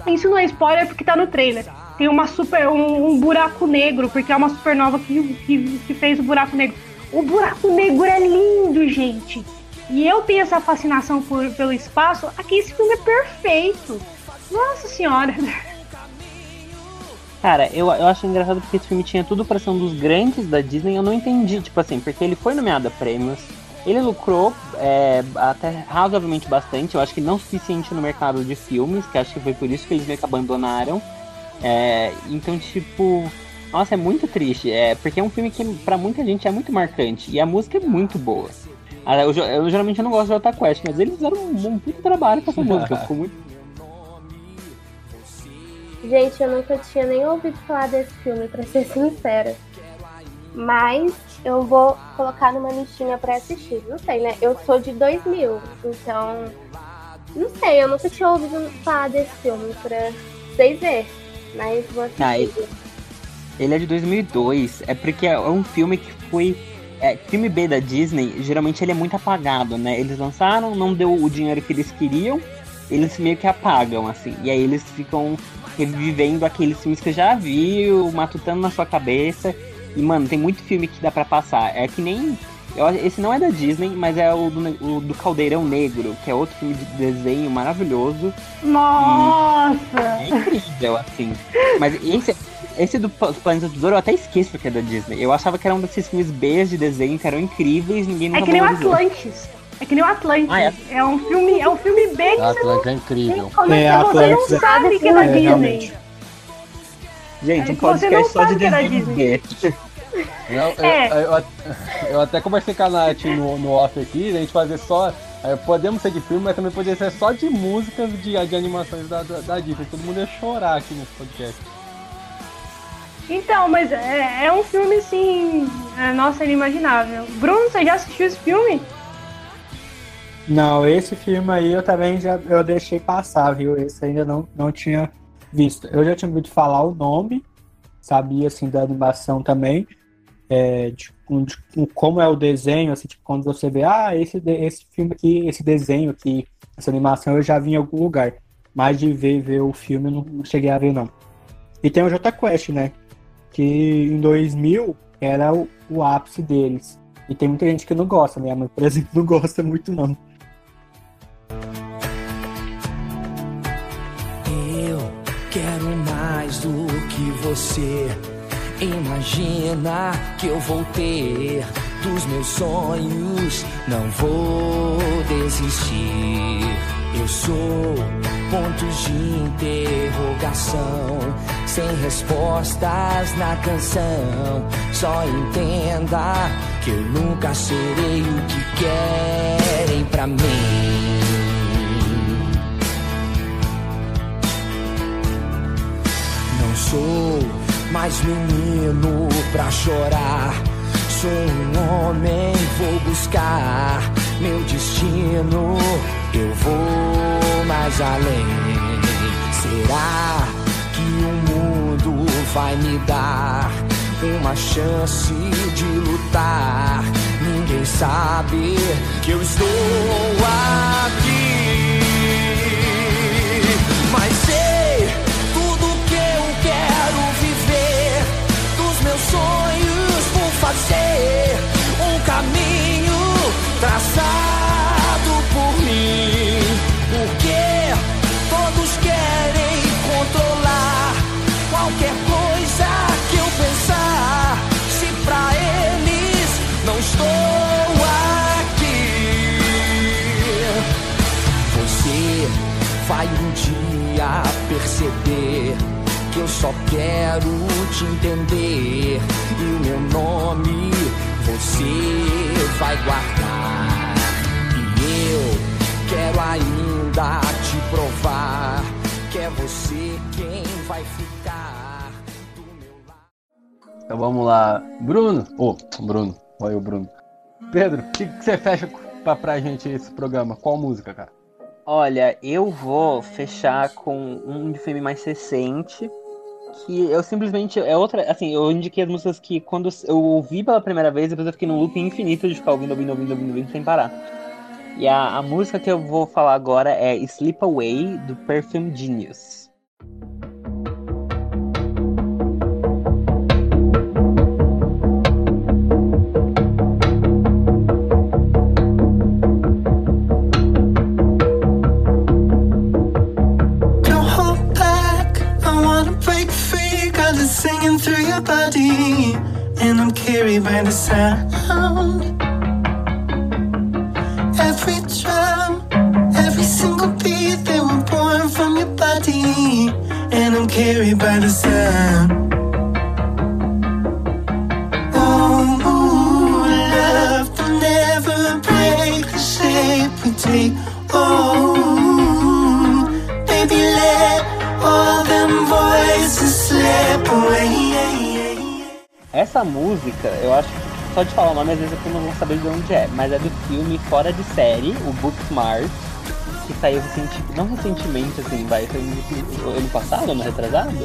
isso não é spoiler porque tá no trailer. Tem uma super, um, um buraco negro, porque é uma supernova que, que, que fez o buraco negro. O buraco negro é lindo, gente. E eu tenho essa fascinação por, pelo espaço. Aqui esse filme é perfeito. Nossa senhora. (laughs) Cara, eu, eu acho engraçado porque esse filme tinha tudo pra ser um dos grandes da Disney. Eu não entendi, tipo assim, porque ele foi nomeado a prêmios. Ele lucrou é, até razoavelmente bastante. Eu acho que não suficiente no mercado de filmes, que acho que foi por isso que eles meio que abandonaram. É, então, tipo, Nossa, é muito triste. É, porque é um filme que pra muita gente é muito marcante. E a música é muito boa. Ah, Eu, eu- eu geralmente não gosto de Jota Quest, mas eles fizeram um, um puto trabalho com essa música. Ficou muito. Gente, eu nunca tinha nem ouvido falar desse filme, pra ser sincera. Mas eu vou colocar numa listinha pra assistir. Não sei, né? Eu sou de 2000, então. Não sei, eu nunca tinha ouvido falar desse filme pra vocês verem. Mas vou assistir. Ah, e- Ele é de 2002. É porque é um filme que foi. É, filme B da Disney, geralmente ele é muito apagado, né? Eles lançaram, não deu o dinheiro que eles queriam, eles meio que apagam, assim. E aí eles ficam revivendo aqueles filmes que você já viu, matutando na sua cabeça. E, mano, tem muito filme que dá pra passar. É que nem. eu- esse não é da Disney, mas é o do, o do Caldeirão Negro, que é outro filme de desenho maravilhoso. Nossa! É incrível, assim. Mas esse, esse do Planeta do Tesouro eu até esqueço que é da Disney. Eu achava que era um desses filmes B de desenho que eram incríveis ninguém É nunca que nem o. Atlantis. É que nem o Atlantis. Ah, é. é. um filme, é um filme bem você Atlanta é incrível. Como É, é, que você Atlantis é- não sabe que é da É, Disney? realmente. Gente, É um não podcast só de é Disney. Não, eu, É. eu- eu até conversei com a Nath no, no off aqui, a gente fazer só. é, podemos ser de filme, mas também poderia ser só de músicas de, de animações da, da, da Disney. Todo mundo ia chorar aqui nesse podcast. Então, mas é, é um filme assim. é, nossa, inimaginável. Bruno, você já assistiu esse filme? Não, esse filme aí eu também já eu deixei passar, viu? Esse ainda não, não tinha visto. Eu já tinha ouvido falar o nome, sabia assim da animação também, é, de, de- como é o desenho, assim, tipo, quando você vê, ah, esse, esse filme aqui, esse desenho aqui, essa animação eu já vi em algum lugar. Mas de ver, ver o filme não, não cheguei a ver, não. E tem o Jota Quest, né? Que em 2000 era o, o ápice deles. E tem muita gente que não gosta, minha mãe, por exemplo, não gosta muito, não. Eu quero mais do que você imagina que eu vou ter dos meus sonhos. Não vou desistir. Eu sou pontos de interrogação, sem respostas na canção. Só entenda que eu nunca serei o que querem pra mim. Sou mais menino pra chorar. Sou um homem, vou buscar meu destino. Eu vou mais além. Será que o mundo vai me dar uma chance de lutar? Ninguém sabe que eu estou aqui. Fazer um caminho traçado por mim. Porque todos querem controlar qualquer coisa que eu pensar. Se pra eles não estou aqui. Você vai um dia perceber que eu só quero te entender. E o meu nome você vai guardar. E eu quero ainda te provar que é você quem vai ficar do meu lado. Então vamos lá. Bruno. Ô, Bruno. Olha o Bruno. Pedro, o que, que você fecha pra, pra gente esse programa? Qual música, cara? Olha, eu vou fechar com um filme mais recente. Que eu simplesmente. É outra. Assim, eu indiquei as músicas que quando eu ouvi pela primeira vez, depois eu fiquei num loop infinito de ficar ouvindo, ouvindo, ouvindo, ouvindo, ouvindo sem parar. E a, a música que eu vou falar agora é Sleep Away, do Perfume Genius. I'm carried by the sound. Every drum, every single beat, they were born from your body. And I'm carried by the sound. Essa música, eu acho que só de falar o nome, às vezes eu não vou saber de onde é, mas é do filme Fora de Série, o Booksmart, que saiu recenti... não recentemente, assim, vai, foi no ano passado, ano retrasado?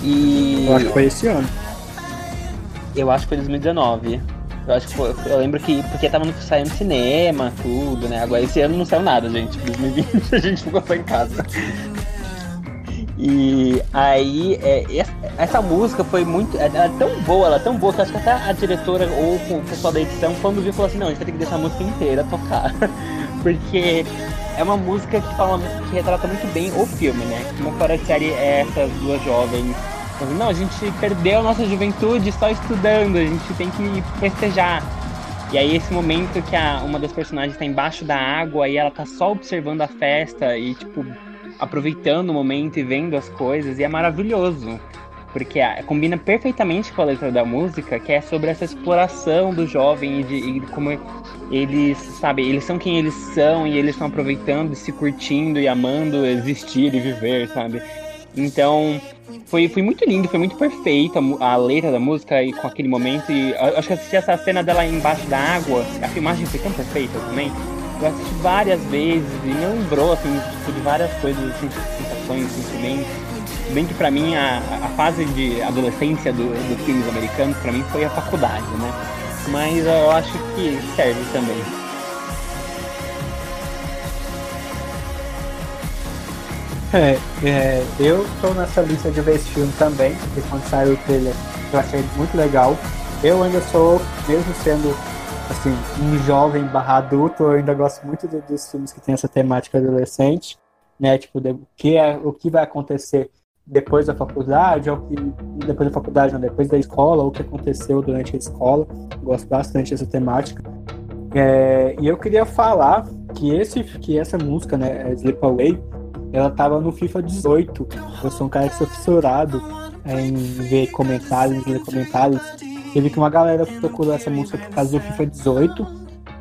E. Eu acho que foi esse ano. Eu acho que foi 2019. Eu acho que foi, eu lembro que, porque tava no, saindo cinema, tudo, né? Agora esse ano não saiu nada, gente. 2020 (laughs) a gente ficou só em casa. E aí, é, essa, essa música foi muito. Ela é tão boa, ela é tão boa que acho que até a diretora ou o pessoal da edição, quando viu, falou assim: não, a gente vai ter que deixar a música inteira tocar. (laughs) Porque é uma música que fala que retrata muito bem o filme, né? Como de série é essas duas jovens. Não, a gente perdeu nossa juventude só estudando, a gente tem que festejar. E aí esse momento que a, uma das personagens está embaixo da água e ela tá só observando a festa e tipo aproveitando o momento e vendo as coisas e é maravilhoso. Porque ah, combina perfeitamente com a letra da música, que é sobre essa exploração do jovem e de, e como eles, sabe, eles são quem eles são e eles estão aproveitando, se curtindo e amando existir e viver, sabe? Então, foi, foi muito lindo, foi muito perfeita a a letra da música e com aquele momento. E acho que assisti essa cena dela embaixo da água, a filmagem foi tão perfeita também. Eu assisti várias vezes e me lembrou, assim, de várias coisas, assim, sensações, sentimentos. Se Bem que pra mim a, a fase de adolescência do, dos filmes americanos, pra mim foi a faculdade, né? Mas eu acho que serve também. É, é, eu tô nessa lista de ver esse filme também, porque quando saiu o trailer eu achei muito legal. Eu ainda sou, mesmo sendo assim, um jovem barra adulto, eu ainda gosto muito do- dos filmes que tem essa temática adolescente, né? Tipo, de- o que é o que vai acontecer depois da faculdade, ou que depois da faculdade, não, depois da escola, ou o que aconteceu durante a escola. Gosto bastante dessa temática. É, e eu queria falar que esse que essa música, né, Sleep Away, ela tava no FIFA 18. Eu sou um cara que sou fissurado em ver comentários, ler comentários. Eu vi que uma galera procurou essa música por causa do FIFA 18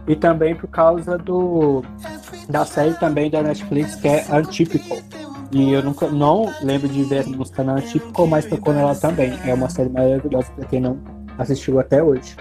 e também por causa do da série também da Netflix que é Untypical. E eu nunca não lembro de ver essa música na Untypical, mas tocou nela também. É uma série maravilhosa para quem não assistiu até hoje.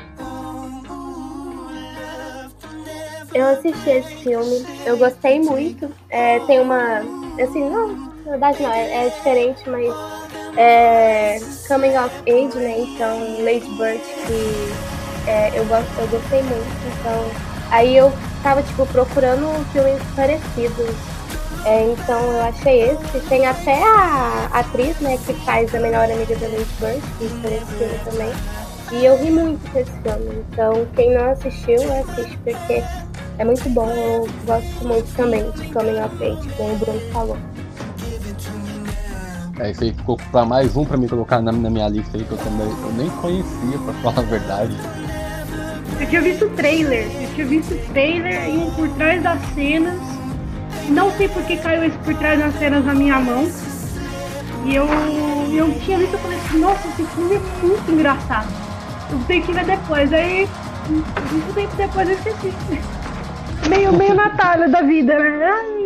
Eu assisti esse filme, eu gostei muito. É, tem uma. Assim, não, na verdade não, é, é diferente, mas. É, coming of age, né? Então, Lady Bird, que é, eu, gosto, eu gostei muito. Então, aí eu tava, tipo, procurando filmes parecidos. É, então, eu achei esse. Tem até a atriz, né, que faz a melhor amiga da Lady Bird, que foi esse filme também. E eu ri muito com esse filme. Então, quem não assistiu, assiste, porque é muito bom, eu gosto muito também de Coming of Age, como o Bruno falou. É, isso aí ficou pra mais um pra mim colocar na, na minha lista aí, que eu também eu nem conhecia, pra falar a verdade. Eu tinha visto o trailer, eu tinha visto o trailer e um por trás das cenas. Não sei por que caiu esse por trás das cenas na minha mão. E eu, eu tinha visto e falei assim, nossa, esse filme é muito engraçado. Eu tenho que ver depois. Aí, muito tempo depois eu esqueci. (laughs) Meio, meio Natália da vida, né? Ai,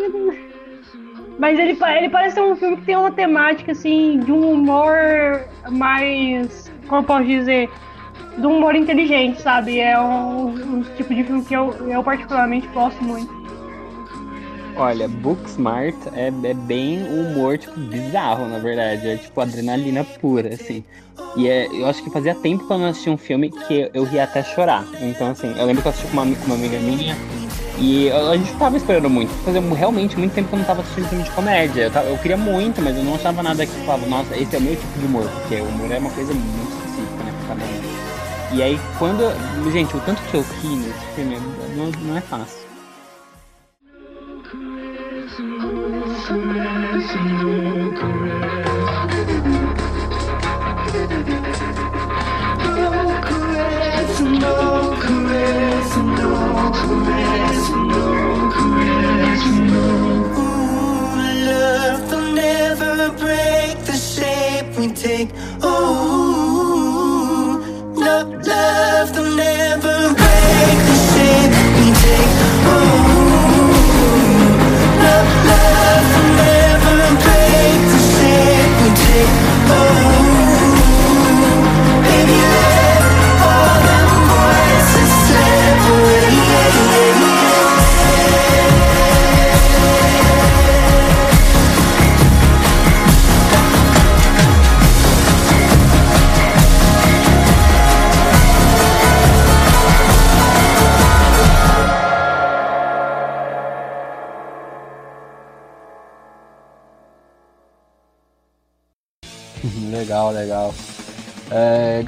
Mas ele, ele parece ser um filme que tem uma temática, assim, de um humor mais. Como eu posso dizer? De um humor inteligente, sabe? É um, um tipo de filme que eu, eu particularmente gosto muito. Olha, Booksmart é, é bem um humor, tipo, bizarro, na verdade. É tipo adrenalina pura, assim. E é, eu acho que fazia tempo que eu não assistia um filme que eu ria até chorar. Então, assim, eu lembro que eu assisti com uma, uma amiga minha e a gente tava esperando muito. Fazia realmente muito tempo que eu não tava assistindo filme de comédia. Eu, tava- eu queria muito, mas eu não achava nada que falava, nossa, esse é o meu tipo de humor. Porque o humor é uma coisa muito específica, né, pra. E aí, quando. Gente, o tanto que eu ri nesse filme não, não é fácil. Love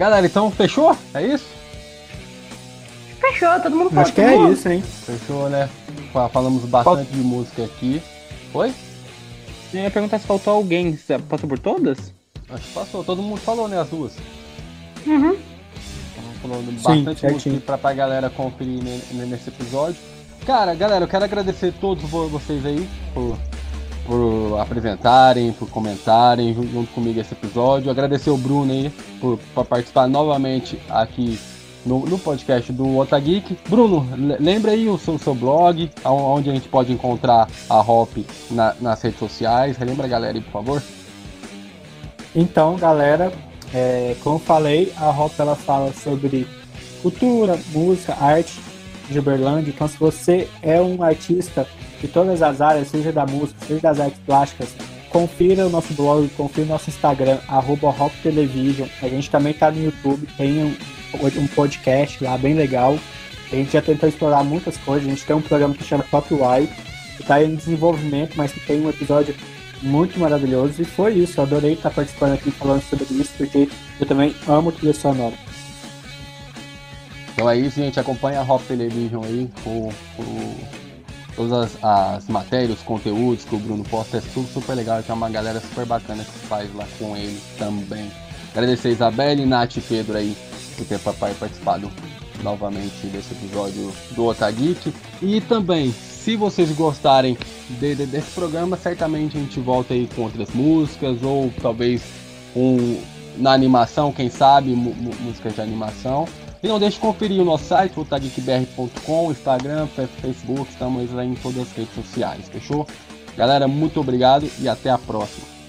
galera, então fechou? É isso? Fechou, todo mundo falou. Acho que é mundo. isso, hein? Fechou, né? Fa- Falamos bastante de música aqui. Oi? Eu ia perguntar se faltou alguém. Você Passou por todas? Acho que passou. Todo mundo falou, né? As duas. Uhum. Falou Sim, bastante música pra, pra galera conferir ne- ne- nesse episódio. Cara, galera, eu quero agradecer todos vo- vocês aí por, por apresentarem, por comentarem jun- junto comigo esse episódio. Agradecer o Bruno aí por, por participar novamente aqui no, no podcast do Otageek. Bruno, le- lembra aí o seu, seu blog, onde a gente pode encontrar a Hop na- nas redes sociais. Relembra a galera aí, por favor. Então, galera, é, como falei, a Hop ela fala sobre cultura, música, arte de Uberlândia. Então, se você é um artista de todas as áreas, seja da música, seja das artes plásticas, confira o nosso blog, confira o nosso Instagram, arroba Hop Television. A gente também está no YouTube, tem um, um podcast lá bem legal. A gente já tentou explorar muitas coisas. A gente tem um programa que chama Top Y, que está em desenvolvimento, mas que tem um episódio muito maravilhoso. E foi isso, eu adorei estar participando aqui falando sobre isso, porque eu também amo trilha sonora. Então é isso, gente. Acompanha a Hop Television aí com, com todas as, as matérias, os conteúdos que o Bruno posta. É tudo super legal. Tem uma galera super bacana que faz lá com ele também. Agradecer a Isabelle, Nath e Pedro aí por ter papai participado novamente desse episódio do Otageek. E também, se vocês gostarem de- de- desse programa, certamente a gente volta aí com outras músicas ou talvez um, na animação, quem sabe, músicas de animação. E não deixe de conferir o nosso site, otageekbr.com, Instagram, Facebook, estamos aí em todas as redes sociais, fechou? Galera, muito obrigado e até a próxima.